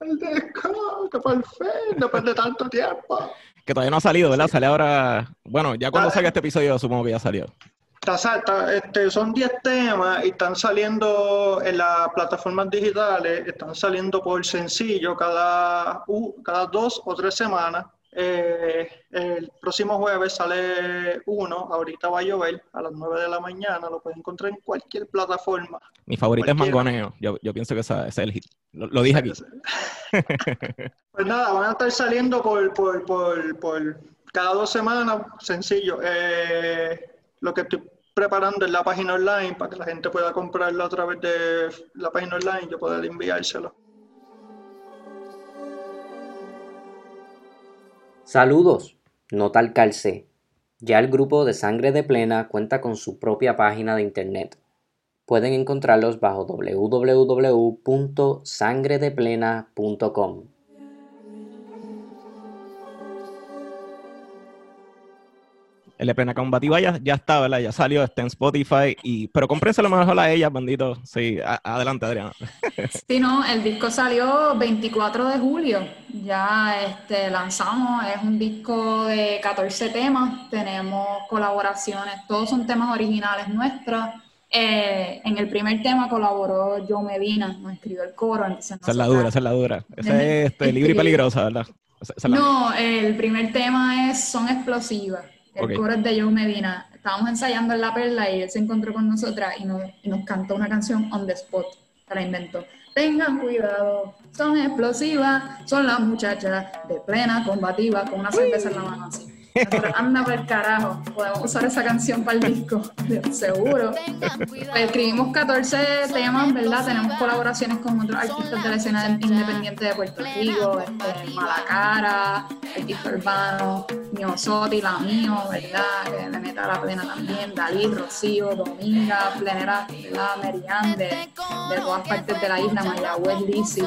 el disco, que por fin, después de tanto tiempo. Que todavía no ha salido, ¿verdad? Sale ahora, bueno, ya cuando salga este episodio supongo que ya salió. Este, son 10 temas y están saliendo en las plataformas digitales, están saliendo por sencillo cada, u- cada dos o tres semanas. Eh, el próximo jueves sale uno, ahorita va a llover a las 9 de la mañana, lo pueden encontrar en cualquier plataforma. Mi favorita es. Mangoneo. Yo, yo pienso que esa- ese es el hit. Lo, lo dije aquí. [laughs] Pues nada, van a estar saliendo por, por, por, por cada dos semanas, sencillo. Eh, lo que estoy preparando es la página online para que la gente pueda comprarlo a través de la página online y yo poder enviárselo. Saludos, no tal calcé. Ya el grupo de Sangre de Plena cuenta con su propia página de internet. Pueden encontrarlos bajo www.sangredeplena.com. El de Plena Combativa ya, ya está, ¿verdad? Ya salió, está en Spotify. Y, pero cómprense lo mejor a ellas, bandito. Sí, a- adelante, Adriana. [laughs] Sí, no, el disco salió 24 de julio. Ya este, lanzamos, es un disco de 14 temas. Tenemos colaboraciones, todos son temas originales nuestros. Eh, en el primer tema colaboró Joe Medina, nos escribió el coro. Entonces Esa es la dura, esa es la dura. Esa es este, libre y peligrosa, ¿verdad? Esa- esa es la- No, el primer tema es Son Explosivas. El coro es de Joe Medina. Estábamos ensayando en La Perla y él se encontró con nosotras y nos, y nos cantó una canción on the spot. Se la inventó. Tengan cuidado, son explosivas, son las muchachas de plena combativa con una cerveza en la mano así. Anda por el carajo, podemos usar esa canción para el disco, [laughs] seguro. Pues escribimos 14 temas, ¿verdad? Tenemos colaboraciones con otros artistas de la escena independiente de Puerto Rico, este, Malacara, artista urbano, Mio Soti, la mío, ¿verdad? Que le meta la plena también, Dalí, Rocío, Dominga, plenera, ¿verdad? Merian, de, de todas partes de la isla, Mayagüez, Lizzy,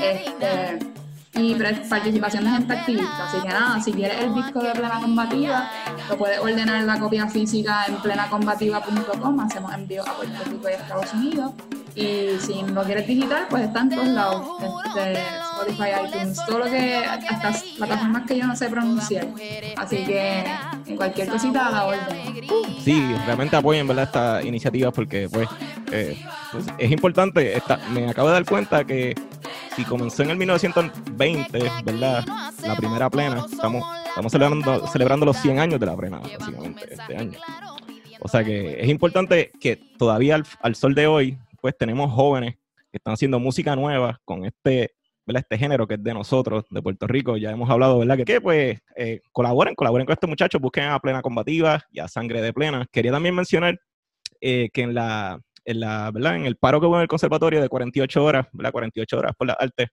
este, y pre- participación de gente activista. Así que nada, si quieres el disco de Plena Combativa, lo puedes ordenar en la copia física en plenacombativa.com. Hacemos envíos a Puerto Rico y a Estados Unidos. Y si lo quieres digital, pues está en todos lados. Este, Spotify, iTunes, todo lo que, hasta plataformas que yo no sé pronunciar. Así que en cualquier cosita a la orden. Sí, realmente apoyen ¿verdad? estas iniciativas porque pues, eh, pues, es importante. Esta- me acabo de dar cuenta que si comenzó en el 1920, ¿verdad? La primera plena, estamos, estamos celebrando, celebrando los 100 años de la plena, básicamente, este año. O sea que es importante que todavía al, al sol de hoy, pues tenemos jóvenes que están haciendo música nueva con este, ¿verdad? este género que es de nosotros, de Puerto Rico. Ya hemos hablado, ¿verdad? Que, que, pues eh, colaboren, colaboren con estos muchachos, busquen a Plena Combativa y a Sangre de Plena. Quería también mencionar eh, que en la, en la, ¿verdad? En el paro que hubo en el conservatorio de 48 horas, ¿verdad? 48 horas por las artes,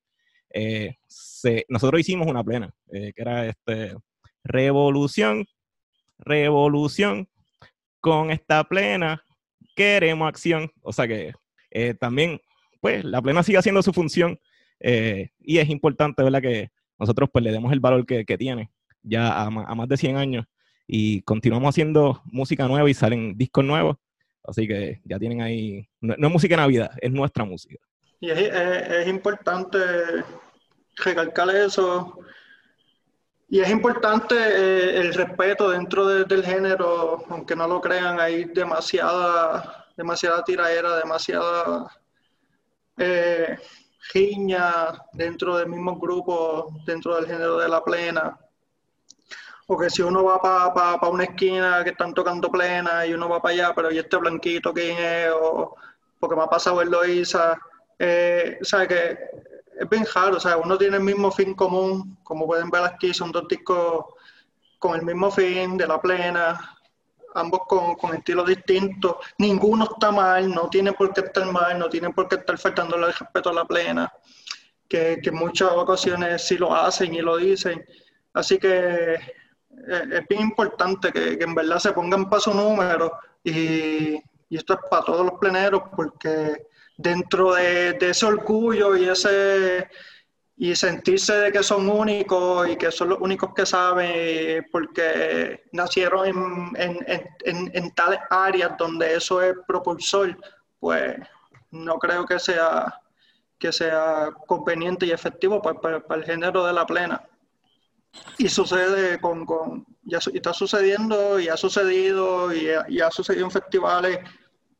eh, se- nosotros hicimos una plena, eh, que era este, revolución, revolución, con esta plena queremos acción. O sea que eh, también, pues, la plena sigue haciendo su función eh, y es importante, ¿verdad? Que nosotros pues le demos el valor que, que tiene ya a, a más de 100 años y continuamos haciendo música nueva y salen discos nuevos. Así que ya tienen ahí, no, es música de Navidad, es nuestra música. Y es, importante recalcar eso. Y es importante eh, el respeto dentro de- del género, aunque no lo crean, hay demasiada, demasiada tiraera, demasiada eh, riña dentro del mismo grupo, dentro del género de la plena. O que si uno va para una esquina que están tocando plena y uno va para allá, pero ¿y este blanquito quién es? O porque me ha pasado en Loíza. Eh, o sea que es bien raro, o sea, uno tiene el mismo fin común, como pueden ver aquí, son dos discos con el mismo fin, de la plena, ambos con, con estilos distintos. Ninguno está mal, no tiene por qué estar mal, no tienen por qué estar faltándole el respeto a la plena, que, que en muchas ocasiones sí lo hacen y lo dicen. Así que es bien importante que, en verdad se pongan para su número y, esto es para todos los pleneros porque dentro de, ese orgullo y ese y sentirse de que son únicos y que son los únicos que saben porque nacieron en, en, en, tales áreas donde eso es propulsor, pues no creo que sea que sea conveniente y efectivo para, para el género de la plena. Y sucede con, con ya y está sucediendo y ha sucedido y, ha- sucedido en festivales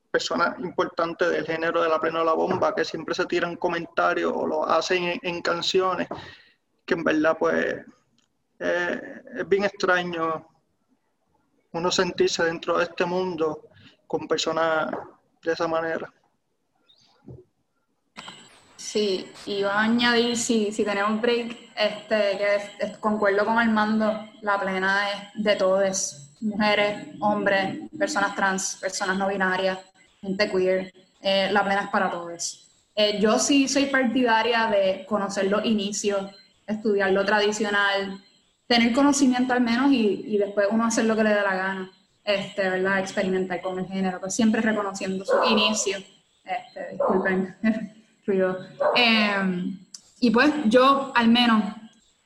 personas importantes del género de la plena de la bomba que siempre se tiran comentarios o lo hacen en, canciones que en verdad pues es bien extraño uno sentirse dentro de este mundo con personas de esa manera. Sí, iba a añadir, si, si tenemos break, este, que concuerdo con Armando, la plena es de todos, mujeres, hombres, personas trans, personas no binarias, gente queer, eh, la plena es para todos. Eh, yo sí soy partidaria de conocer los inicios, estudiar lo tradicional, tener conocimiento al menos y, y después uno hacer lo que le dé la gana. este, ¿verdad? experimentar con el género, pues siempre reconociendo su inicio. Este, disculpen [laughs] Eh, y pues yo al menos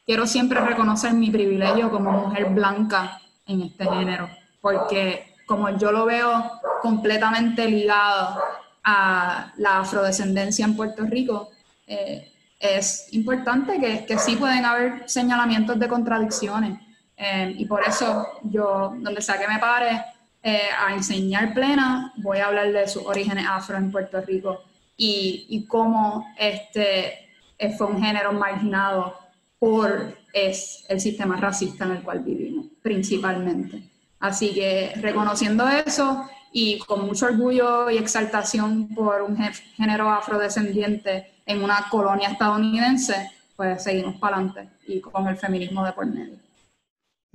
quiero siempre reconocer mi privilegio como mujer blanca en este género, porque como yo lo veo completamente ligado a la afrodescendencia en Puerto Rico, eh, es importante que, que, sí pueden haber señalamientos de contradicciones. Eh, y por eso yo, donde sea que me pare eh, a enseñar plena, voy a hablar de sus orígenes afro en Puerto Rico y, cómo este fue un género marginado por es el sistema racista en el cual vivimos, principalmente. Así que reconociendo eso y con mucho orgullo y exaltación por un género afrodescendiente en una colonia estadounidense, pues seguimos para adelante y con el feminismo de por medio.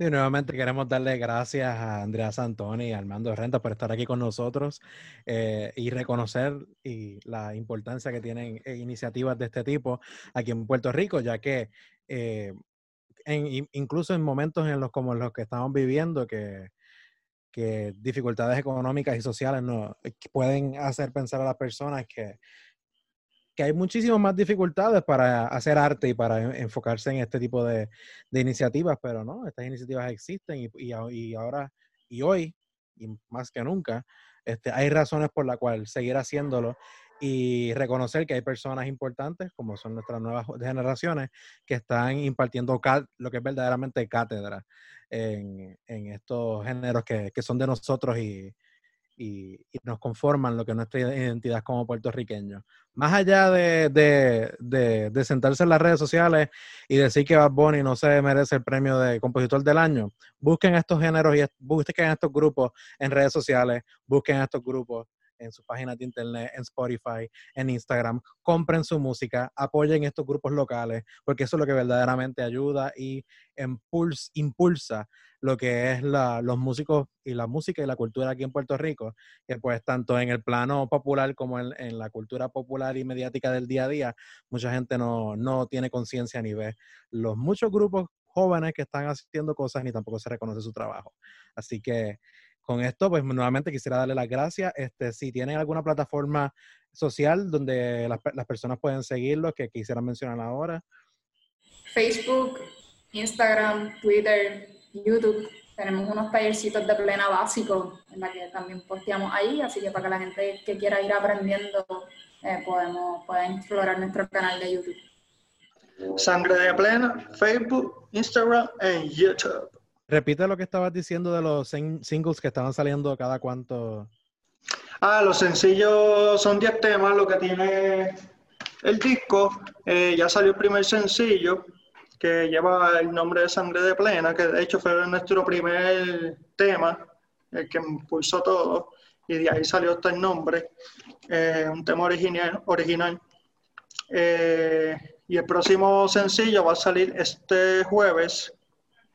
Y nuevamente queremos darle gracias a Andrea Santoni y Armando Renta por estar aquí con nosotros eh, y reconocer y la importancia que tienen eh, iniciativas de este tipo aquí en Puerto Rico, ya que eh, incluso en momentos en los como los que estamos viviendo, que, que dificultades económicas y sociales no, pueden hacer pensar a las personas que que hay muchísimas más dificultades para hacer arte y para enfocarse en este tipo de, iniciativas, pero no, estas iniciativas existen y, y, ahora y hoy, y más que nunca, este, hay razones por las cuales seguir haciéndolo y reconocer que hay personas importantes, como son nuestras nuevas generaciones, que están impartiendo lo que es verdaderamente cátedra en, en estos géneros que, que son de nosotros y, y, nos conforman lo que es nuestra identidad como puertorriqueños. Más allá de, de, de, sentarse en las redes sociales y decir que Bad Bunny no se merece el premio de compositor del año, busquen estos géneros y busquen estos grupos en redes sociales, busquen estos grupos en sus páginas de internet, en Spotify, en Instagram, compren su música, apoyen estos grupos locales, porque eso es lo que verdaderamente ayuda y impulsa lo que es los músicos y la música y la cultura aquí en Puerto Rico, que pues tanto en el plano popular como en, en la cultura popular y mediática del día a día, mucha gente no, no tiene conciencia ni ve los muchos grupos jóvenes que están haciendo cosas ni tampoco se reconoce su trabajo. Así que con esto, pues nuevamente quisiera darle las gracias. Este, si tienen alguna plataforma social donde las, las personas pueden seguirlos, que quisieran mencionar ahora. Facebook, Instagram, Twitter, YouTube. Tenemos unos tallercitos de plena básico en la que también posteamos ahí, así que para que la gente que quiera ir aprendiendo eh, podemos, pueden explorar nuestro canal de YouTube. Sangre de plena, Facebook, Instagram y YouTube. Repite lo que estabas diciendo de los singles que estaban saliendo cada cuánto. Ah, los sencillos son 10 temas, lo que tiene el disco. Eh, ya salió el primer sencillo, que lleva el nombre de Sangre de Plena, que de hecho fue nuestro primer tema, el que impulsó todo, y de ahí salió este nombre, eh, un tema original. original. Eh, y el próximo sencillo va a salir este jueves,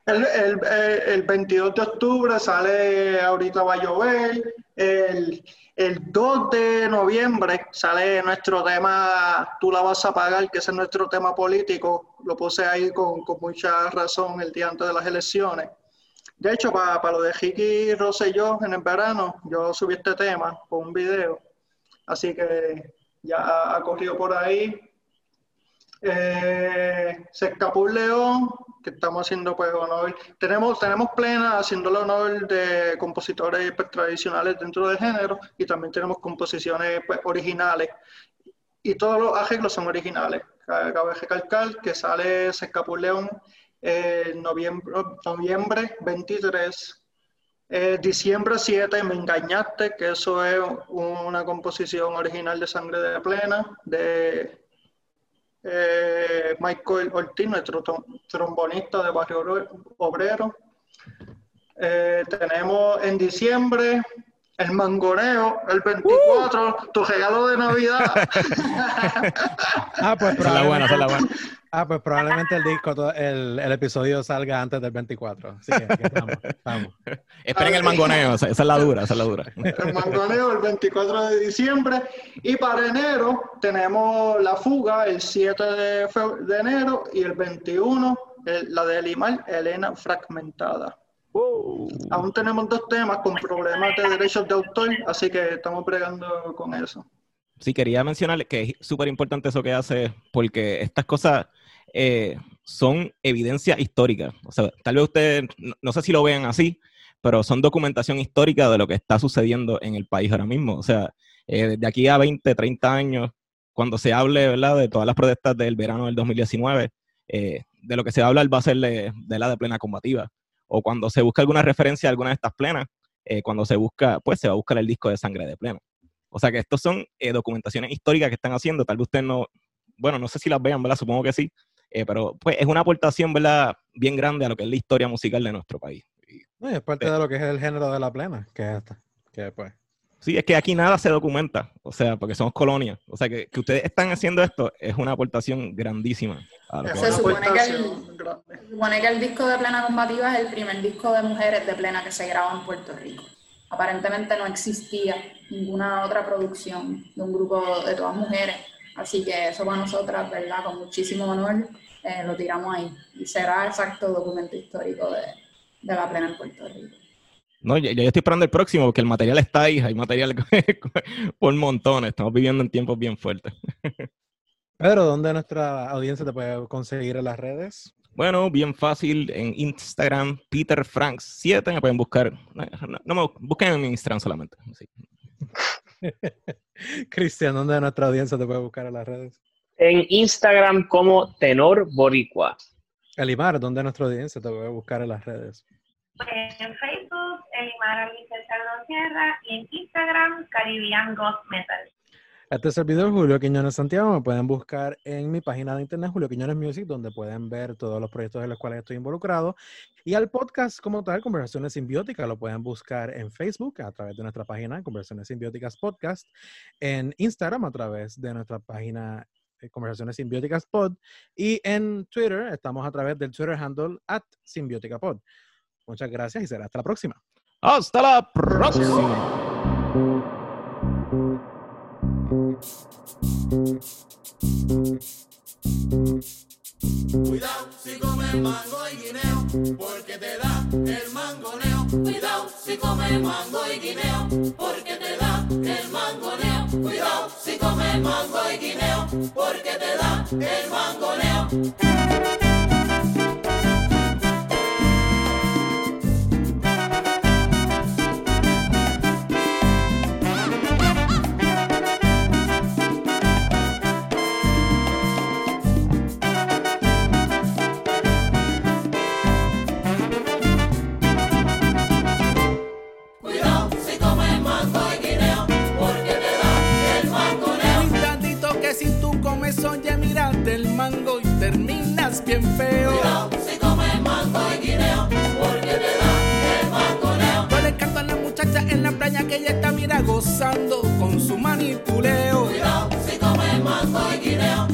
el, el, el, 22 de octubre sale Ahorita va a llover. El, el 2 de noviembre sale nuestro tema Tú la vas a pagar, que es nuestro tema político. Lo puse ahí con, con mucha razón el día antes de las elecciones. De hecho, para, para lo de Ricky Rosselló en el verano, yo subí este tema con un video. Así que ya ha corrido por ahí. Eh, se escapó león, que estamos haciendo pues honor. Tenemos, tenemos plena haciéndole honor de compositores pues, tradicionales dentro del género y también tenemos composiciones pues, originales. Y todos los arreglos son originales. Cabe recalcar que sale Se león en noviembre, noviembre 23 eh, diciembre 7, Me engañaste, que eso es una composición original de Sangre de Plena, de eh, Michael Ortiz, nuestro trombonista de Barrio Obrero. Eh, tenemos en diciembre el mangoneo, el 24, uh. tu regalo de Navidad. [laughs] ah, pues probablemente, la buena, Ah, pues probablemente el disco, el, el, episodio salga antes del 24. Así que, estamos, estamos. [laughs] Esperen el mangoneo, esa, es la dura, esa es la dura. [laughs] El mangoneo el 24 de diciembre. Y para enero tenemos la fuga el 7 de, de enero y el 21 la de Limar, Elena Fragmentada. Aún tenemos dos temas con problemas de derechos de autor, así que estamos bregando con eso. Sí, quería mencionarle que es súper importante eso que hace, porque estas cosas eh, son evidencia histórica. O sea, tal vez ustedes, no, sé si lo vean así, pero son documentación histórica de lo que está sucediendo en el país ahora mismo. O sea, eh, de aquí a 20, 30 años, cuando se hable, de todas las protestas del verano del 2019, eh, de lo que se va a hablar va a ser de, de la de plena combativa. O cuando se busca alguna referencia a alguna de estas plenas, eh, cuando se busca, pues se va a buscar el disco de sangre de plena. O sea que estos son eh, documentaciones históricas que están haciendo. Tal vez ustedes no, bueno, no sé si las vean, ¿verdad? Supongo que sí. Eh, pero pues es una aportación, ¿verdad? Bien grande a lo que es la historia musical de nuestro país. No, y es parte de lo que es el género de la plena, que es esta. Que pues. Sí, es que aquí nada se documenta, o sea, porque somos colonia. O sea, que, que ustedes están haciendo esto es una aportación grandísima. a lo que Es Se supone que el-. Se supone que el disco de Plena Combativa es el primer disco de mujeres de Plena que se graba en Puerto Rico. Aparentemente no existía ninguna otra producción de un grupo de todas mujeres, así que eso para nosotras, ¿verdad? Con muchísimo honor eh, lo tiramos ahí y será exacto documento histórico de, de la Plena en Puerto Rico. No, ya, ya yo estoy esperando el próximo porque el material está ahí, hay material [laughs] por montones. Estamos viviendo en tiempos bien fuertes. [laughs] Pedro, ¿dónde nuestra audiencia te puede conseguir en las redes? Bueno, bien fácil en Instagram, Peter Franks 7, me pueden buscar. No, no me busquen en Instagram solamente. sí. [laughs] Cristian, ¿dónde nuestra audiencia te puede buscar en las redes? En Instagram como Tenor Boricua. Elimar, ¿dónde nuestra audiencia te puede buscar en las redes? En Facebook, Elimar Alicia Sierra y en Instagram, Caribbean Ghost Metal. Este servidor Julio Quiñones Santiago me pueden buscar en mi página de internet Julio Quiñones Music donde pueden ver todos los proyectos en los cuales estoy involucrado y al podcast como tal Conversaciones Simbióticas lo pueden buscar en Facebook a través de nuestra página Conversaciones Simbióticas Podcast en Instagram a través de nuestra página eh, Conversaciones Simbióticas Pod y en Twitter estamos a través del Twitter handle at Simbiótica Pod. Muchas gracias y será hasta la próxima. Hasta la próxima. Cuidado si comes mango y guineo, porque te da el mangoneo. Cuidado si comes mango y guineo, porque te da el mangoneo. Cuidado si comes mango y guineo, porque te da el mangoneo. Mirate el mango y terminas bien feo. Cuidado si comes mango y guineo, porque te da el mangoneo. Yo le canto a la muchacha en la playa que ella está mira gozando con su manipuleo. Cuidado si comes mango y guineo,